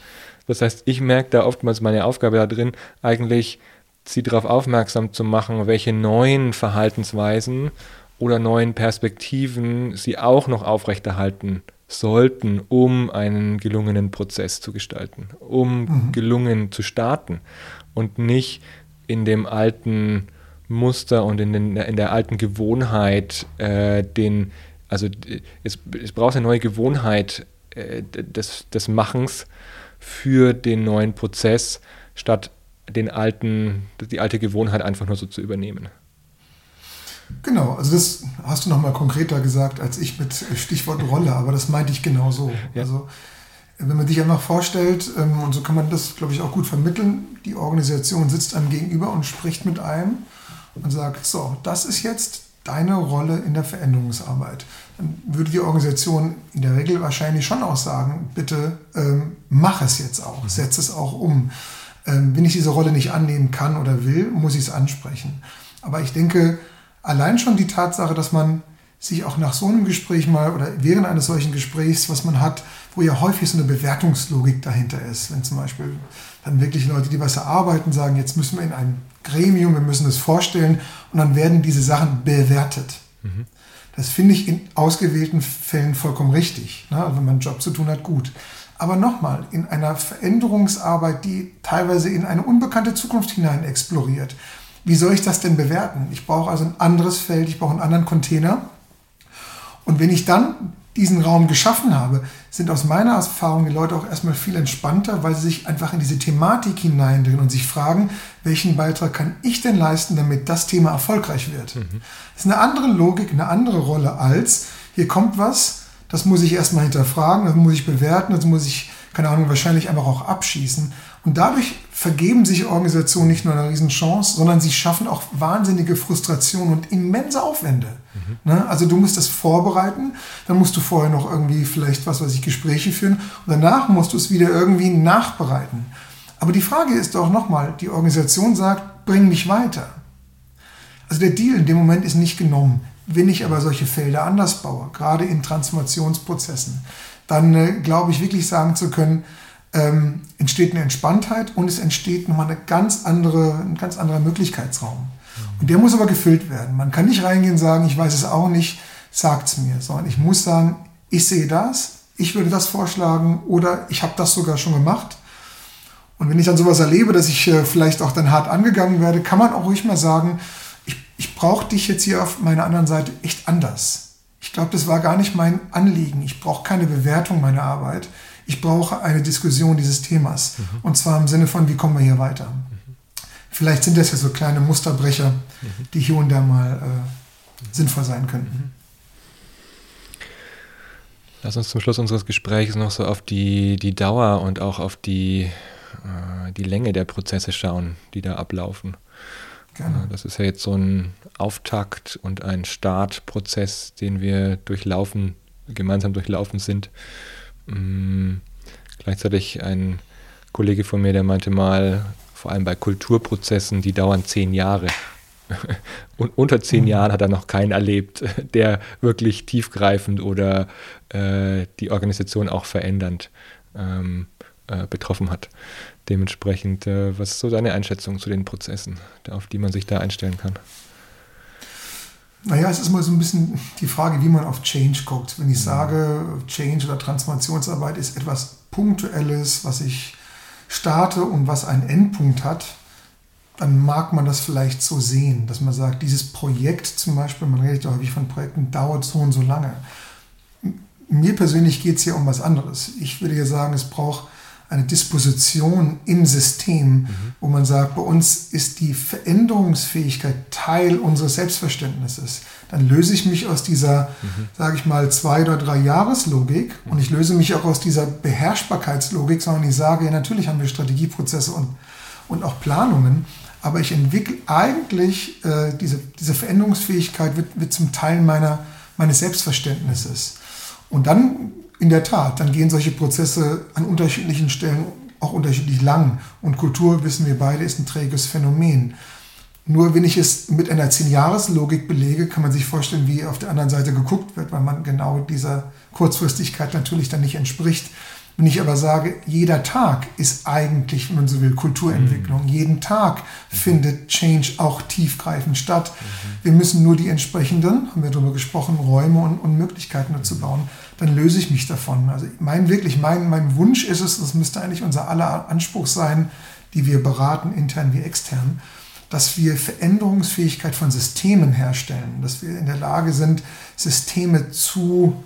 Speaker 1: Das heißt, ich merke da oftmals meine Aufgabe da drin, eigentlich sie darauf aufmerksam zu machen, welche neuen Verhaltensweisen oder neuen Perspektiven sie auch noch aufrechterhalten sollten, um einen gelungenen Prozess zu gestalten, um mhm. gelungen zu starten und nicht in dem alten Muster und in, den, in der alten Gewohnheit äh, den, also es, es braucht eine neue Gewohnheit äh, des, des Machens für den neuen Prozess, statt den alten, die alte Gewohnheit einfach nur so zu übernehmen.
Speaker 2: Genau, also das hast du nochmal konkreter gesagt als ich mit Stichwort Rolle, aber das meinte ich genau so. Ja. Also wenn man sich einfach vorstellt, ähm, und so kann man das, glaube ich, auch gut vermitteln, die Organisation sitzt einem gegenüber und spricht mit einem und sagt, so, das ist jetzt deine Rolle in der Veränderungsarbeit. Dann würde die Organisation in der Regel wahrscheinlich schon auch sagen, bitte ähm, mach es jetzt auch, mhm. setz es auch um. Ähm, wenn ich diese Rolle nicht annehmen kann oder will, muss ich es ansprechen. Aber ich denke, allein schon die Tatsache, dass man sich auch nach so einem Gespräch mal oder während eines solchen Gesprächs, was man hat, wo ja häufig so eine Bewertungslogik dahinter ist, wenn zum Beispiel dann wirklich Leute, die was erarbeiten, sagen, jetzt müssen wir in ein Gremium, wir müssen es vorstellen und dann werden diese Sachen bewertet. Mhm. Das finde ich in ausgewählten Fällen vollkommen richtig. Ne? Wenn man einen Job zu tun hat, gut. Aber nochmal, in einer Veränderungsarbeit, die teilweise in eine unbekannte Zukunft hinein exploriert, wie soll ich das denn bewerten? Ich brauche also ein anderes Feld, ich brauche einen anderen Container. Und wenn ich dann diesen Raum geschaffen habe, sind aus meiner Erfahrung die Leute auch erstmal viel entspannter, weil sie sich einfach in diese Thematik hineindrehen und sich fragen, welchen Beitrag kann ich denn leisten, damit das Thema erfolgreich wird. Mhm. Das ist eine andere Logik, eine andere Rolle als, hier kommt was, das muss ich erstmal hinterfragen, das muss ich bewerten, das muss ich, keine Ahnung, wahrscheinlich einfach auch abschießen. Und dadurch vergeben sich Organisationen nicht nur eine Riesenchance, sondern sie schaffen auch wahnsinnige Frustration und immense Aufwände. Mhm. Ne? Also du musst das vorbereiten, dann musst du vorher noch irgendwie vielleicht, was weiß ich, Gespräche führen und danach musst du es wieder irgendwie nachbereiten. Aber die Frage ist doch nochmal, die Organisation sagt, bring mich weiter. Also der Deal in dem Moment ist nicht genommen. Wenn ich aber solche Felder anders baue, gerade in Transformationsprozessen, dann äh, glaube ich wirklich sagen zu können, ähm, entsteht eine Entspanntheit und es entsteht nochmal eine ganz andere, ein ganz anderer Möglichkeitsraum. Und der muss aber gefüllt werden. Man kann nicht reingehen und sagen, ich weiß es auch nicht, sagt es mir, sondern ich muss sagen, ich sehe das, ich würde das vorschlagen oder ich habe das sogar schon gemacht. Und wenn ich dann sowas erlebe, dass ich äh, vielleicht auch dann hart angegangen werde, kann man auch ruhig mal sagen, ich, brauche dich jetzt hier auf meiner anderen Seite echt anders. Ich glaube, das war gar nicht mein Anliegen. Ich brauche keine Bewertung meiner Arbeit. Ich brauche eine Diskussion dieses Themas. Mhm. Und zwar im Sinne von, wie kommen wir hier weiter? Mhm. Vielleicht sind das ja so kleine Musterbrecher, mhm. die hier und da mal äh, sinnvoll sein könnten. Mhm.
Speaker 1: Lass uns zum Schluss unseres Gesprächs noch so auf die, die Dauer und auch auf die, äh, die Länge der Prozesse schauen, die da ablaufen. Gerne. Das ist ja jetzt so ein Auftakt und ein Startprozess, den wir durchlaufen, gemeinsam durchlaufen sind. Mhm. Gleichzeitig ein Kollege von mir, der meinte mal, vor allem bei Kulturprozessen, die dauern zehn Jahre. Und unter zehn mhm. Jahren hat er noch keinen erlebt, der wirklich tiefgreifend oder äh, die Organisation auch verändernd ähm, äh, betroffen hat. Dementsprechend, äh, was ist so deine Einschätzung zu den Prozessen, auf die man sich da einstellen kann?
Speaker 2: Naja, es ist mal so ein bisschen die Frage, wie man auf Change guckt. Wenn ich mhm. sage, Change oder Transformationsarbeit ist etwas Punktuelles, was ich starte und was einen Endpunkt hat, dann mag man das vielleicht so sehen, dass man sagt, dieses Projekt zum Beispiel, man redet ja häufig von Projekten, dauert so und so lange. Mir persönlich geht es hier um was anderes. Ich würde ja sagen, es braucht eine Disposition im System, mhm. wo man sagt, bei uns ist die Veränderungsfähigkeit Teil unseres Selbstverständnisses. Dann löse ich mich aus dieser, mhm. sage ich mal, zwei oder drei Jahreslogik mhm. und ich löse mich auch aus dieser Beherrschbarkeitslogik, sondern ich sage, ja, natürlich haben wir Strategieprozesse und, und auch Planungen, aber ich entwickle eigentlich äh, diese, diese Veränderungsfähigkeit wird, wird zum Teil meiner, meines Selbstverständnisses. Und dann, in der Tat, dann gehen solche Prozesse an unterschiedlichen Stellen auch unterschiedlich lang. Und Kultur, wissen wir beide, ist ein träges Phänomen. Nur wenn ich es mit einer Zehn-Jahres-Logik belege, kann man sich vorstellen, wie auf der anderen Seite geguckt wird, weil man genau dieser Kurzfristigkeit natürlich dann nicht entspricht. Wenn ich aber sage, jeder Tag ist eigentlich, wenn man so will, Kulturentwicklung. Mhm. Jeden Tag mhm. findet Change auch tiefgreifend statt. Mhm. Wir müssen nur die entsprechenden, haben wir darüber gesprochen, Räume und, und Möglichkeiten dazu bauen. Dann löse ich mich davon. Also mein wirklich, mein, mein Wunsch ist es, das müsste eigentlich unser aller Anspruch sein, die wir beraten, intern wie extern, dass wir Veränderungsfähigkeit von Systemen herstellen, dass wir in der Lage sind, Systeme zu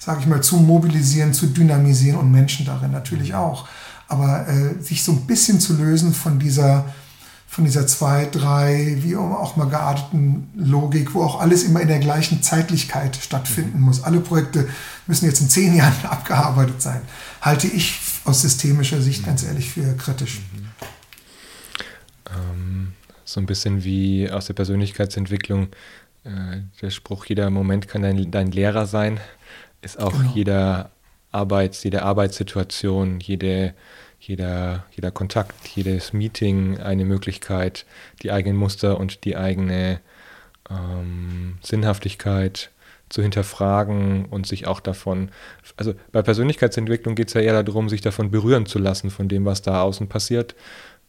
Speaker 2: sage ich mal, zu mobilisieren, zu dynamisieren und Menschen darin natürlich auch. Aber äh, sich so ein bisschen zu lösen von dieser, von dieser zwei, drei, wie auch mal gearteten Logik, wo auch alles immer in der gleichen Zeitlichkeit stattfinden muss. Alle Projekte müssen jetzt in zehn Jahren abgearbeitet sein. Halte ich aus systemischer Sicht ganz ehrlich für kritisch.
Speaker 1: Ähm, so ein bisschen wie aus der Persönlichkeitsentwicklung äh, der Spruch, jeder Moment kann dein, dein Lehrer sein ist auch genau. jeder Arbeits, jede Arbeitssituation, jede, jeder, jeder Kontakt, jedes Meeting eine Möglichkeit, die eigenen Muster und die eigene ähm, Sinnhaftigkeit zu hinterfragen und sich auch davon, also bei Persönlichkeitsentwicklung geht es ja eher darum, sich davon berühren zu lassen, von dem, was da außen passiert.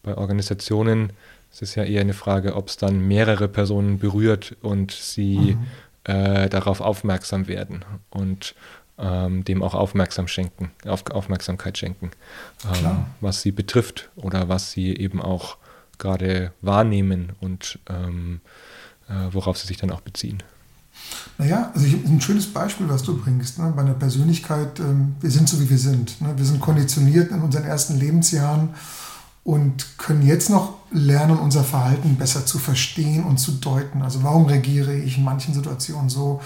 Speaker 1: Bei Organisationen ist es ja eher eine Frage, ob es dann mehrere Personen berührt und sie mhm äh, darauf aufmerksam werden und ähm, dem auch aufmerksam schenken, auf, Aufmerksamkeit schenken, ähm, was sie betrifft oder was sie eben auch gerade wahrnehmen und ähm, äh, worauf sie sich dann auch beziehen.
Speaker 2: Naja, also ich, ein schönes Beispiel, was du bringst, ne, bei einer Persönlichkeit, ähm, wir sind so wie wir sind. Ne? Wir sind konditioniert in unseren ersten Lebensjahren und können jetzt noch lernen, unser Verhalten besser zu verstehen und zu deuten. Also warum reagiere ich in manchen Situationen so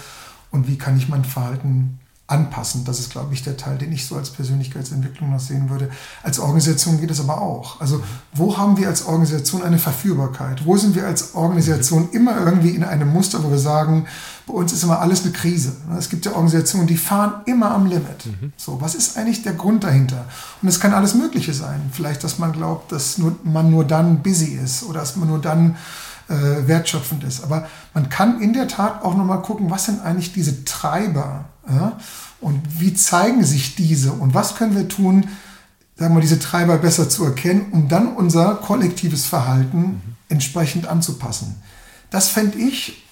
Speaker 2: und wie kann ich mein Verhalten anpassen. Das ist, glaube ich, der Teil, den ich so als Persönlichkeitsentwicklung noch sehen würde. Als Organisation geht es aber auch. Also wo haben wir als Organisation eine Verführbarkeit? Wo sind wir als Organisation immer irgendwie in einem Muster, wo wir sagen, bei uns ist immer alles eine Krise. Es gibt ja Organisationen, die fahren immer am Limit. Mhm. So, was ist eigentlich der Grund dahinter? Und es kann alles Mögliche sein. Vielleicht, dass man glaubt, dass nur, man nur dann busy ist oder dass man nur dann äh, wertschöpfend ist. Aber man kann in der Tat auch nochmal gucken, was sind eigentlich diese Treiber ja? und wie zeigen sich diese und was können wir tun, sagen wir, diese Treiber besser zu erkennen, um dann unser kollektives Verhalten mhm. entsprechend anzupassen. Das fände ich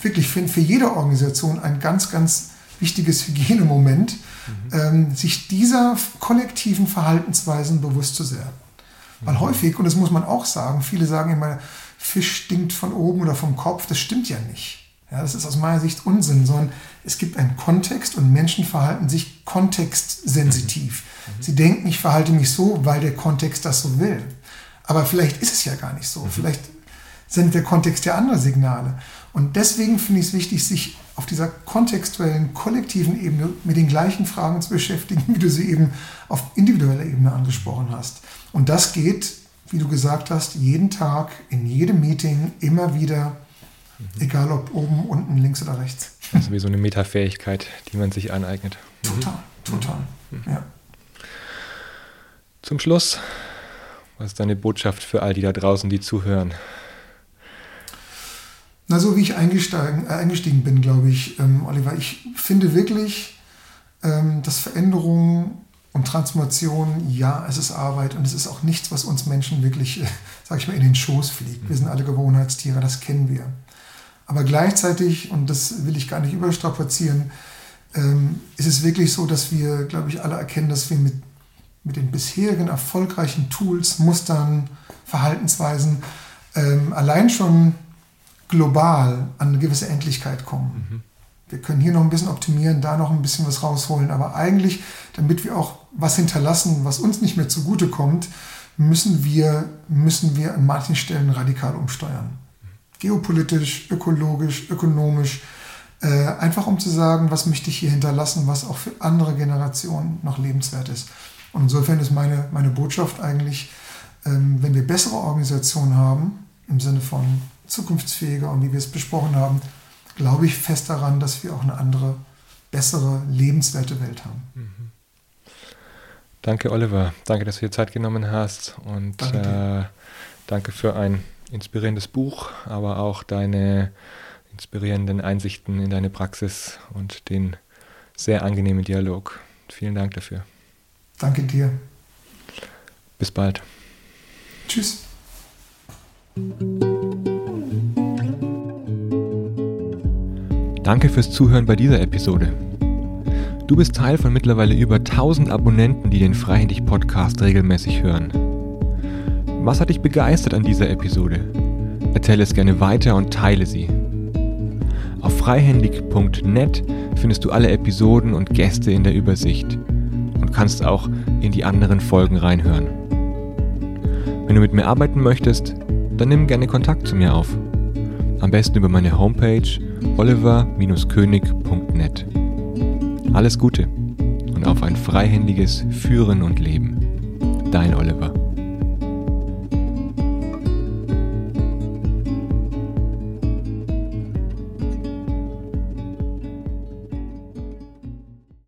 Speaker 2: wirklich für, für jede Organisation ein ganz, ganz wichtiges Hygienemoment, mhm. ähm, sich dieser kollektiven Verhaltensweisen bewusst zu werden. Weil mhm. häufig, und das muss man auch sagen, viele sagen immer, Fisch stinkt von oben oder vom Kopf, das stimmt ja nicht. Ja, das ist aus meiner Sicht Unsinn, sondern es gibt einen Kontext und Menschen verhalten sich kontextsensitiv. Mhm. Sie denken, ich verhalte mich so, weil der Kontext das so will. Aber vielleicht ist es ja gar nicht so. Mhm. Vielleicht sendet der Kontext ja andere Signale. Und deswegen finde ich es wichtig, sich auf dieser kontextuellen, kollektiven Ebene mit den gleichen Fragen zu beschäftigen, wie du sie eben auf individueller Ebene angesprochen hast. Und das geht, wie du gesagt hast, jeden Tag, in jedem Meeting, immer wieder Mhm. Egal ob oben, unten, links oder rechts.
Speaker 1: Also wie so eine Metafähigkeit, die man sich aneignet.
Speaker 2: Total, total. Mhm. Ja.
Speaker 1: Zum Schluss, was ist deine Botschaft für all die da draußen, die zuhören?
Speaker 2: Na, so wie ich eingestiegen, äh, eingestiegen bin, glaube ich, ähm, Oliver, ich finde wirklich, ähm, dass Veränderung und Transformation, ja, es ist Arbeit und es ist auch nichts, was uns Menschen wirklich, äh, sag ich mal, in den Schoß fliegt. Wir sind alle Gewohnheitstiere, das kennen wir. Aber gleichzeitig, und das will ich gar nicht überstrapazieren, ähm, ist es wirklich so, dass wir, glaube ich, alle erkennen, dass wir mit, mit den bisherigen erfolgreichen Tools, Mustern, Verhaltensweisen ähm, allein schon global an eine gewisse Endlichkeit kommen. Mhm. Wir können hier noch ein bisschen optimieren, da noch ein bisschen was rausholen, aber eigentlich, damit wir auch was hinterlassen, was uns nicht mehr zugute kommt, müssen wir, müssen wir an manchen Stellen radikal umsteuern geopolitisch, ökologisch, ökonomisch, äh, einfach um zu sagen, was möchte ich hier hinterlassen, was auch für andere Generationen noch lebenswert ist. Und insofern ist meine, meine Botschaft eigentlich, ähm, wenn wir bessere Organisationen haben, im Sinne von zukunftsfähiger und wie wir es besprochen haben, glaube ich fest daran, dass wir auch eine andere, bessere, lebenswerte Welt haben. Mhm.
Speaker 1: Danke, Oliver. Danke, dass du dir Zeit genommen hast und danke, äh, danke für ein inspirierendes Buch, aber auch deine inspirierenden Einsichten in deine Praxis und den sehr angenehmen Dialog. Vielen Dank dafür.
Speaker 2: Danke dir.
Speaker 1: Bis bald.
Speaker 2: Tschüss.
Speaker 1: Danke fürs Zuhören bei dieser Episode. Du bist Teil von mittlerweile über 1000 Abonnenten, die den Freihändig Podcast regelmäßig hören. Was hat dich begeistert an dieser Episode? Erzähle es gerne weiter und teile sie. Auf freihändig.net findest du alle Episoden und Gäste in der Übersicht und kannst auch in die anderen Folgen reinhören. Wenn du mit mir arbeiten möchtest, dann nimm gerne Kontakt zu mir auf. Am besten über meine Homepage oliver-könig.net. Alles Gute und auf ein freihändiges Führen und Leben. Dein Oliver.